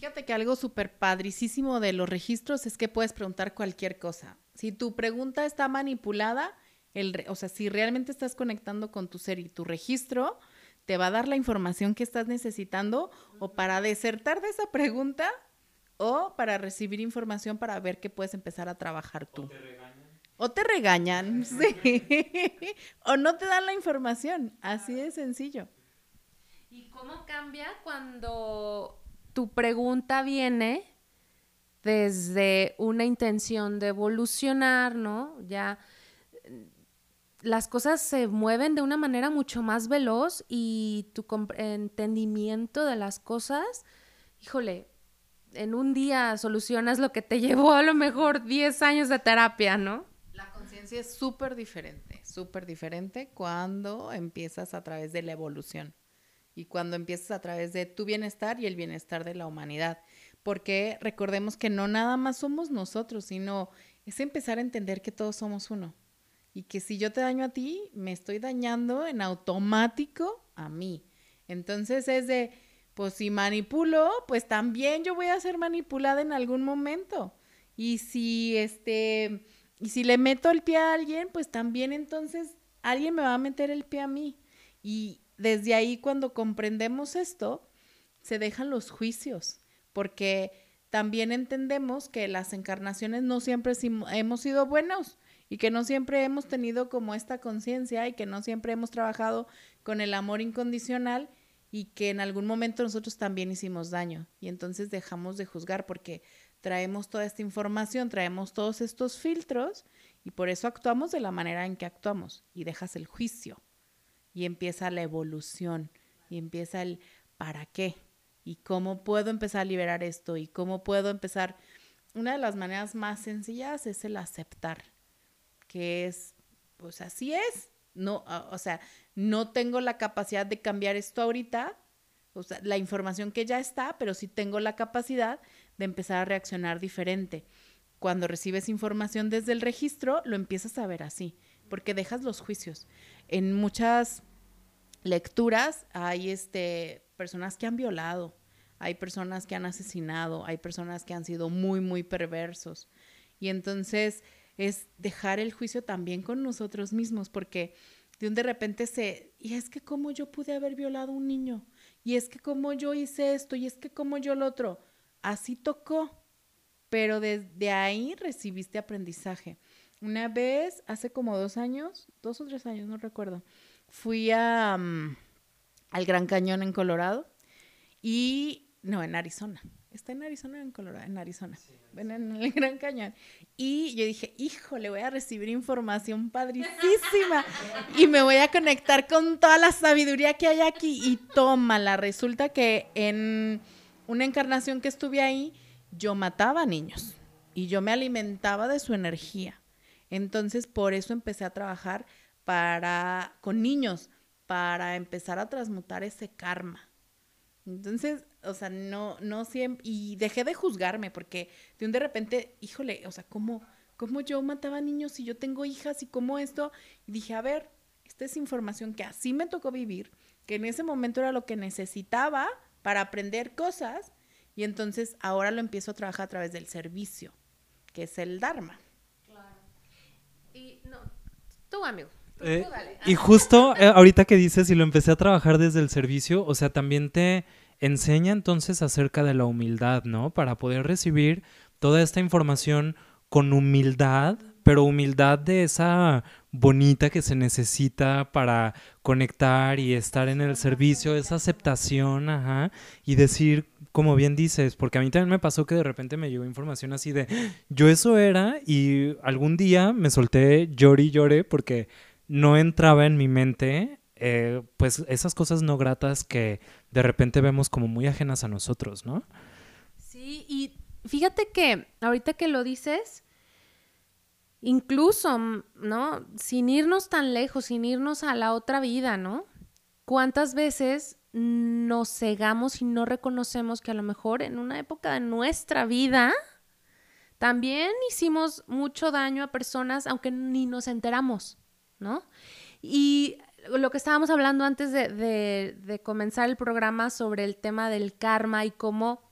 Fíjate que algo súper padricísimo de los registros es que puedes preguntar cualquier cosa. Si tu pregunta está manipulada, el, o sea, si realmente estás conectando con tu ser y tu registro, te va a dar la información que estás necesitando o para desertar de esa pregunta o para recibir información para ver qué puedes empezar a trabajar tú. O te regañan, sí. o no te dan la información, así de sencillo. ¿Y cómo cambia cuando tu pregunta viene desde una intención de evolucionar, ¿no? Ya las cosas se mueven de una manera mucho más veloz y tu entendimiento de las cosas, híjole, en un día solucionas lo que te llevó a lo mejor 10 años de terapia, ¿no? es súper diferente, súper diferente cuando empiezas a través de la evolución y cuando empiezas a través de tu bienestar y el bienestar de la humanidad. Porque recordemos que no nada más somos nosotros, sino es empezar a entender que todos somos uno. Y que si yo te daño a ti, me estoy dañando en automático a mí. Entonces es de, pues si manipulo, pues también yo voy a ser manipulada en algún momento. Y si este y si le meto el pie a alguien, pues también entonces alguien me va a meter el pie a mí. Y desde ahí cuando comprendemos esto, se dejan los juicios, porque también entendemos que las encarnaciones no siempre hemos sido buenos y que no siempre hemos tenido como esta conciencia y que no siempre hemos trabajado con el amor incondicional y que en algún momento nosotros también hicimos daño. Y entonces dejamos de juzgar porque traemos toda esta información, traemos todos estos filtros y por eso actuamos de la manera en que actuamos y dejas el juicio y empieza la evolución y empieza el para qué y cómo puedo empezar a liberar esto y cómo puedo empezar. Una de las maneras más sencillas es el aceptar, que es, pues así es, no, o sea, no tengo la capacidad de cambiar esto ahorita, o sea, la información que ya está, pero sí tengo la capacidad de empezar a reaccionar diferente. Cuando recibes información desde el registro, lo empiezas a ver así, porque dejas los juicios. En muchas lecturas hay este, personas que han violado, hay personas que han asesinado, hay personas que han sido muy, muy perversos. Y entonces es dejar el juicio también con nosotros mismos, porque de un de repente se, y es que cómo yo pude haber violado a un niño, y es que cómo yo hice esto, y es que cómo yo lo otro así tocó, pero desde ahí recibiste aprendizaje. Una vez, hace como dos años, dos o tres años, no recuerdo, fui a, mm, al Gran Cañón en Colorado Y, no, en Arizona. Está en Arizona, en Colorado, en Arizona, en el Gran Cañón. Y yo dije, híjole, voy a recibir información padricísima y me voy a conectar con toda la sabiduría que hay aquí. Y tómala, resulta que en una encarnación que estuve ahí, yo mataba niños y yo me alimentaba de su energía. Entonces, por eso empecé a trabajar para con niños para empezar a transmutar ese karma. Entonces, o sea, no, no siempre, y dejé de juzgarme porque de un de repente, híjole, o sea, ¿cómo, cómo yo mataba niños y yo tengo hijas y cómo esto? Dije, a ver, esta es información que así me tocó vivir, que en ese momento era lo que necesitaba para aprender cosas y entonces ahora lo empiezo a trabajar a través del servicio, que es el Dharma. Y no, tú, amigo. Eh, y justo eh, ahorita que dices, y lo empecé a trabajar desde el servicio, o sea, también te enseña entonces acerca de la humildad, ¿no? Para poder recibir toda esta información con humildad, pero humildad de esa bonita que se necesita para conectar y estar en el servicio, esa aceptación, ajá, y decir, como bien dices, porque a mí también me pasó que de repente me llegó información así de, yo eso era, y algún día me solté lloré y lloré porque no entraba en mi mente eh, pues esas cosas no gratas que de repente vemos como muy ajenas a nosotros, ¿no? Sí, y fíjate que ahorita que lo dices, incluso, ¿no? Sin irnos tan lejos, sin irnos a la otra vida, ¿no? ¿Cuántas veces nos cegamos y no reconocemos que a lo mejor en una época de nuestra vida también hicimos mucho daño a personas, aunque ni nos enteramos? ¿no? Y lo que estábamos hablando antes de, comenzar el programa sobre el tema del karma y cómo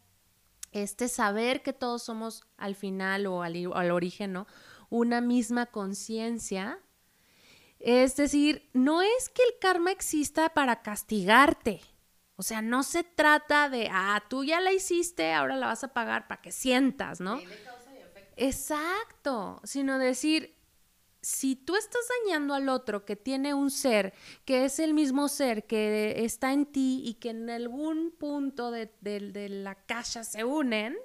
este saber que todos somos al final o al, al origen, ¿no? Una misma conciencia. Es decir, no es que el karma exista para castigarte. O sea, no se trata de, ah, tú ya la hiciste, ahora la vas a pagar para que sientas, ¿no? Exacto, sino decir, si tú estás dañando al otro que tiene un ser, que es el mismo ser que está en ti y que en algún punto de, la caja se unen,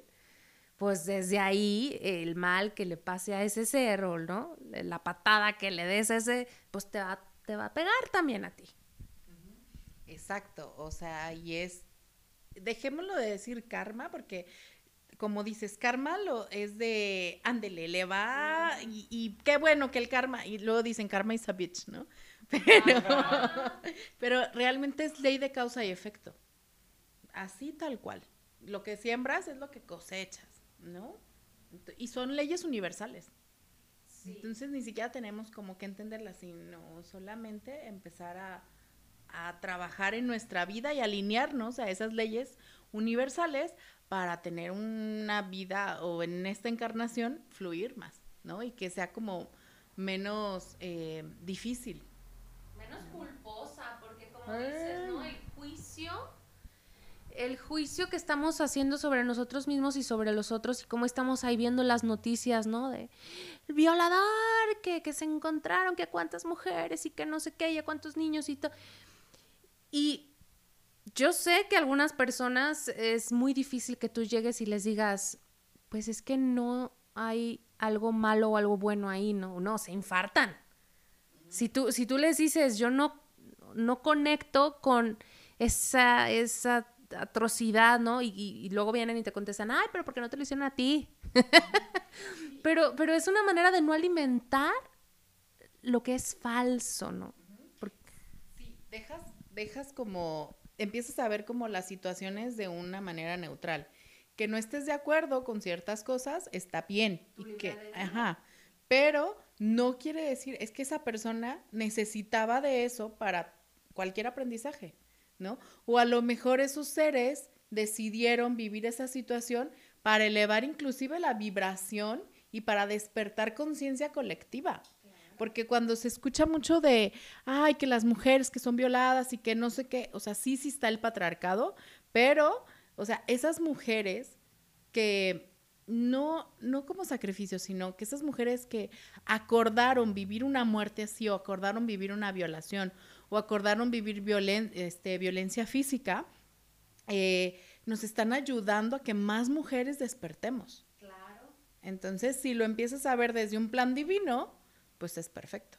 pues desde ahí el mal que le pase a ese ser o ¿no? la patada que le des a ese, pues te va, te va a pegar también a ti. Exacto, o sea, y es, dejémoslo de decir karma porque como dices, karma lo es de, ándele, le va, y, qué bueno que el karma, y luego dicen karma is a bitch, ¿no? Pero, pero realmente es ley de causa y efecto. Así tal cual. Lo que siembras es lo que cosechas, ¿no? Y son leyes universales. Entonces ni siquiera tenemos como que entenderlas, sino solamente empezar a, a trabajar en nuestra vida y alinearnos a esas leyes universales para tener una vida o en esta encarnación fluir más, ¿no? Y que sea como menos eh, difícil. Menos culposa, porque como dices, ¿no? El juicio, el juicio que estamos haciendo sobre nosotros mismos y sobre los otros y cómo estamos ahí viendo las noticias, ¿no? De violador, que, que se encontraron, que cuántas mujeres y que no sé qué, y a cuántos niños y todo. Y yo sé que algunas personas es muy difícil que tú llegues y les digas, pues es que no hay algo malo o algo bueno ahí, no, no, se infartan. Si tú, si tú les dices, yo no, no conecto con esa, esa atrocidad, ¿no? Y, luego vienen y te contestan, ay, pero ¿por qué no te lo hicieron a ti? pero, pero es una manera de no alimentar lo que es falso, ¿no? Sí, dejas, dejas como empiezas a ver como las situaciones de una manera neutral. Que no estés de acuerdo con ciertas cosas está bien. Y que, ajá, pero no quiere decir, es que esa persona necesitaba de eso para cualquier aprendizaje, ¿no? O a lo mejor esos seres decidieron vivir esa situación para elevar inclusive la vibración y para despertar conciencia colectiva. Porque cuando se escucha mucho de, ay, que las mujeres que son violadas y que no sé qué, o sea, sí, sí está el patriarcado, pero, o sea, esas mujeres que no, no como sacrificio, sino que esas mujeres que acordaron vivir una muerte así, o acordaron vivir una violación, o acordaron vivir este, violencia física, eh, nos están ayudando a que más mujeres despertemos. Claro. Entonces, si lo empiezas a ver desde un plan divino, pues es perfecto.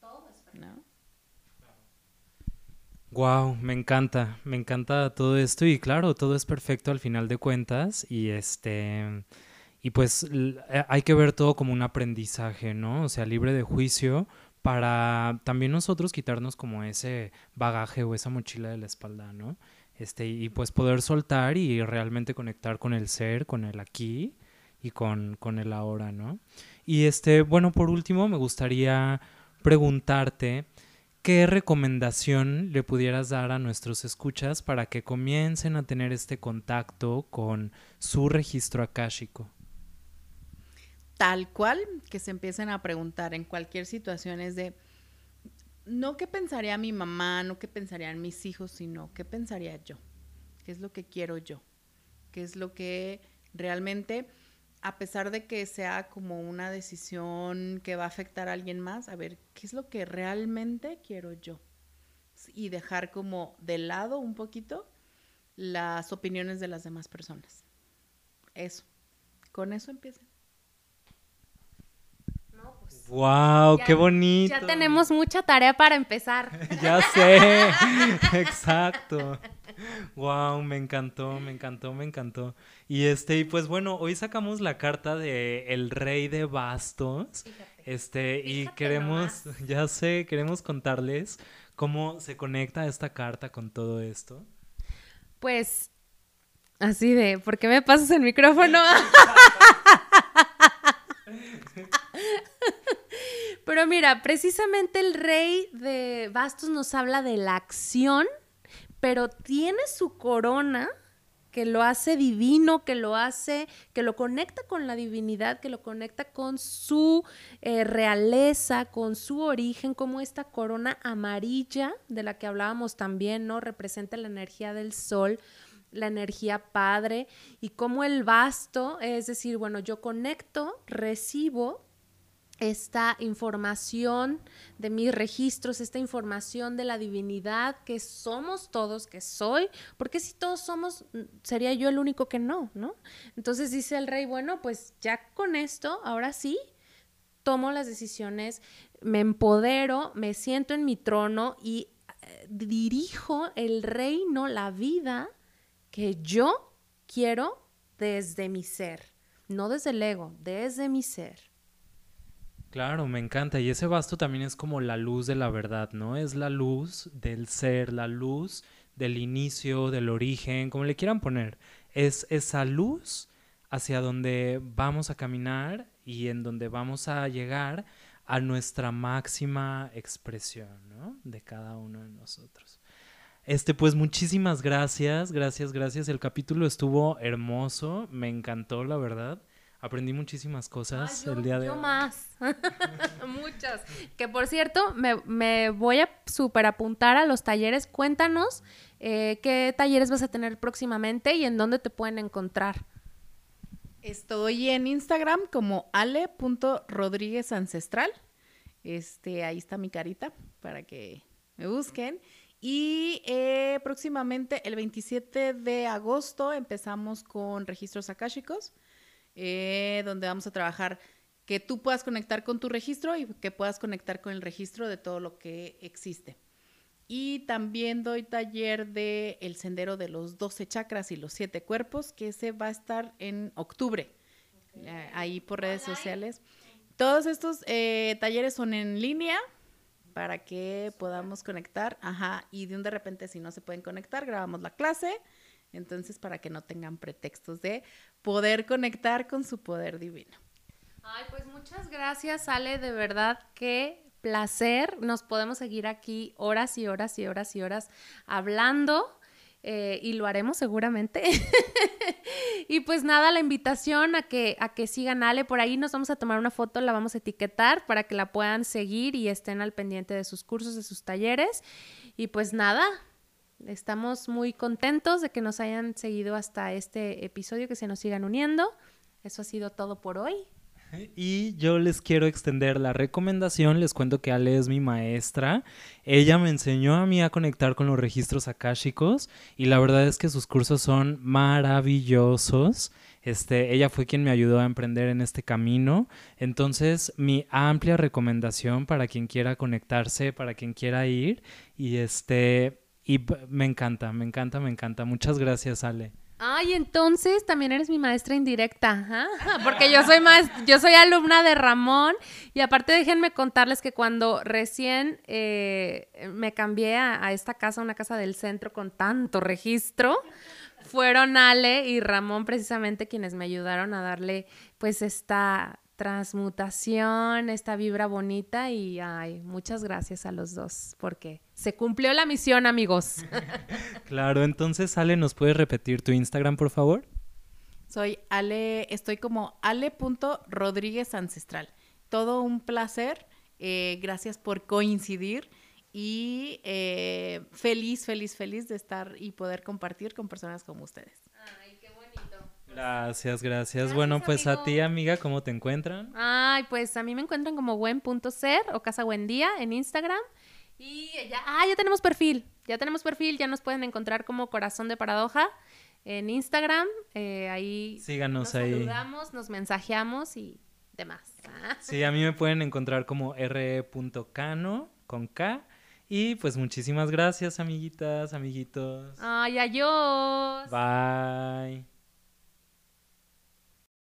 Todo es perfecto. ¿no? Wow, me encanta, me encanta todo esto y claro, todo es perfecto al final de cuentas y este y pues hay que ver todo como un aprendizaje, ¿no? O sea, libre de juicio para también nosotros quitarnos como ese bagaje o esa mochila de la espalda, ¿no? Este y pues poder soltar y realmente conectar con el ser, con el aquí y con con el ahora, ¿no? Y este, bueno, por último me gustaría preguntarte ¿Qué recomendación le pudieras dar a nuestros escuchas para que comiencen a tener este contacto con su registro akáshico? Tal cual, que se empiecen a preguntar en cualquier situación es de, no qué pensaría mi mamá, no qué pensarían mis hijos, sino qué pensaría yo, qué es lo que quiero yo, qué es lo que realmente, a pesar de que sea como una decisión que va a afectar a alguien más, a ver, qué es lo que realmente quiero yo. Y dejar como de lado un poquito las opiniones de las demás personas. Eso. Con eso empiecen. No, pues. ¡Wow! Ya- ¡Qué bonito! Ya tenemos mucha tarea para empezar. Ya sé, exacto. Wow, me encantó, me encantó, me encantó. Y este, y pues bueno, hoy sacamos la carta de El Rey de Bastos. Fíjate. Este, y queremos, nomás. ya sé, queremos contarles cómo se conecta esta carta con todo esto. Pues, así de, ¿por qué me pasas el micrófono? Pero mira, precisamente el rey de bastos nos habla de la acción, pero tiene su corona que lo hace divino, que lo hace, que lo conecta con la divinidad, que lo conecta con su eh, realeza, con su origen, como esta corona amarilla de la que hablábamos también, ¿no? Representa la energía del sol, la energía padre, y como el basto, es decir, bueno, yo conecto, recibo esta información de mis registros, esta información de la divinidad que somos todos, que soy, porque si todos somos, sería yo el único que no, ¿no? Entonces dice el rey, bueno, pues ya con esto, ahora sí, tomo las decisiones, me empodero, me siento en mi trono y eh, dirijo el reino, la vida que yo quiero desde mi ser, no desde el ego, desde mi ser. Claro, me encanta. Y ese basto también es como la luz de la verdad, ¿no? Es la luz del ser, la luz del inicio, del origen, como le quieran poner. Es esa luz hacia donde vamos a caminar y en donde vamos a llegar a nuestra máxima expresión, ¿no? De cada uno de nosotros. Este, pues muchísimas gracias, gracias, gracias. El capítulo estuvo hermoso, me encantó, la verdad. Aprendí muchísimas cosas Ay, yo- el día de yo hoy. más. Muchas. Que por cierto, me, me voy a super apuntar a los talleres. Cuéntanos eh, qué talleres vas a tener próximamente y en dónde te pueden encontrar. Estoy en Instagram como ale.rodríguez ancestral. Este, ahí está mi carita para que me busquen. Y eh, próximamente, el 27 de agosto, empezamos con registros akáshicos, eh, donde vamos a trabajar que tú puedas conectar con tu registro y que puedas conectar con el registro de todo lo que existe. Y también doy taller de El Sendero de los 12 Chakras y los 7 Cuerpos, que ese va a estar en octubre, eh, ahí por redes sociales. Todos estos eh, talleres son en línea para que podamos conectar, ajá, y de un de repente si no se pueden conectar, grabamos la clase, entonces para que no tengan pretextos de poder conectar con su poder divino. Ay, pues muchas gracias, Ale. De verdad, qué placer. Nos podemos seguir aquí horas y horas y horas y horas hablando. eh, y lo haremos seguramente. y pues nada, la invitación a que, a que sigan Ale. Por ahí nos vamos a tomar una foto, la vamos a etiquetar para que la puedan seguir y estén al pendiente de sus cursos, de sus talleres. Y pues nada, estamos muy contentos de que nos hayan seguido hasta este episodio, que se nos sigan uniendo. Eso ha sido todo por hoy. Y yo les quiero extender la recomendación, les cuento que Ale es mi maestra. Ella me enseñó a mí a conectar con los registros akáshicos y la verdad es que sus cursos son maravillosos. Este, ella fue quien me ayudó a emprender en este camino. Entonces, mi amplia recomendación para quien quiera conectarse, para quien quiera ir y este y me encanta, me encanta, me encanta. Muchas gracias, Ale. Ay, entonces también eres mi maestra indirecta, porque yo soy más, yo soy alumna de Ramón y aparte déjenme contarles que cuando recién eh, me cambié a, a, esta casa, una casa del centro con tanto registro, fueron Ale y Ramón precisamente quienes me ayudaron a darle pues esta transmutación, esta vibra bonita y ay, muchas gracias a los dos porque se cumplió la misión, amigos. claro, entonces Ale, ¿nos puedes repetir tu Instagram, por favor? Soy Ale, estoy como ale.rodríguez ancestral. Todo un placer, eh, gracias por coincidir y eh, feliz, feliz, feliz de estar y poder compartir con personas como ustedes. Gracias, gracias. bueno, pues a ti, amiga, ¿cómo te encuentran? Ay, pues a mí me encuentran como buen.ser o Casa Buen Día en Instagram. Y ya, ah, ya tenemos perfil. Ya tenemos perfil, ya nos pueden encontrar como Corazón de Paradoja en Instagram. Eh, ahí Síganos nos ahí. saludamos, nos mensajeamos y demás. ¿ah? Sí, a mí me pueden encontrar como r.cano con K. Y pues muchísimas gracias, amiguitas, amiguitos. Ay, adiós. Bye.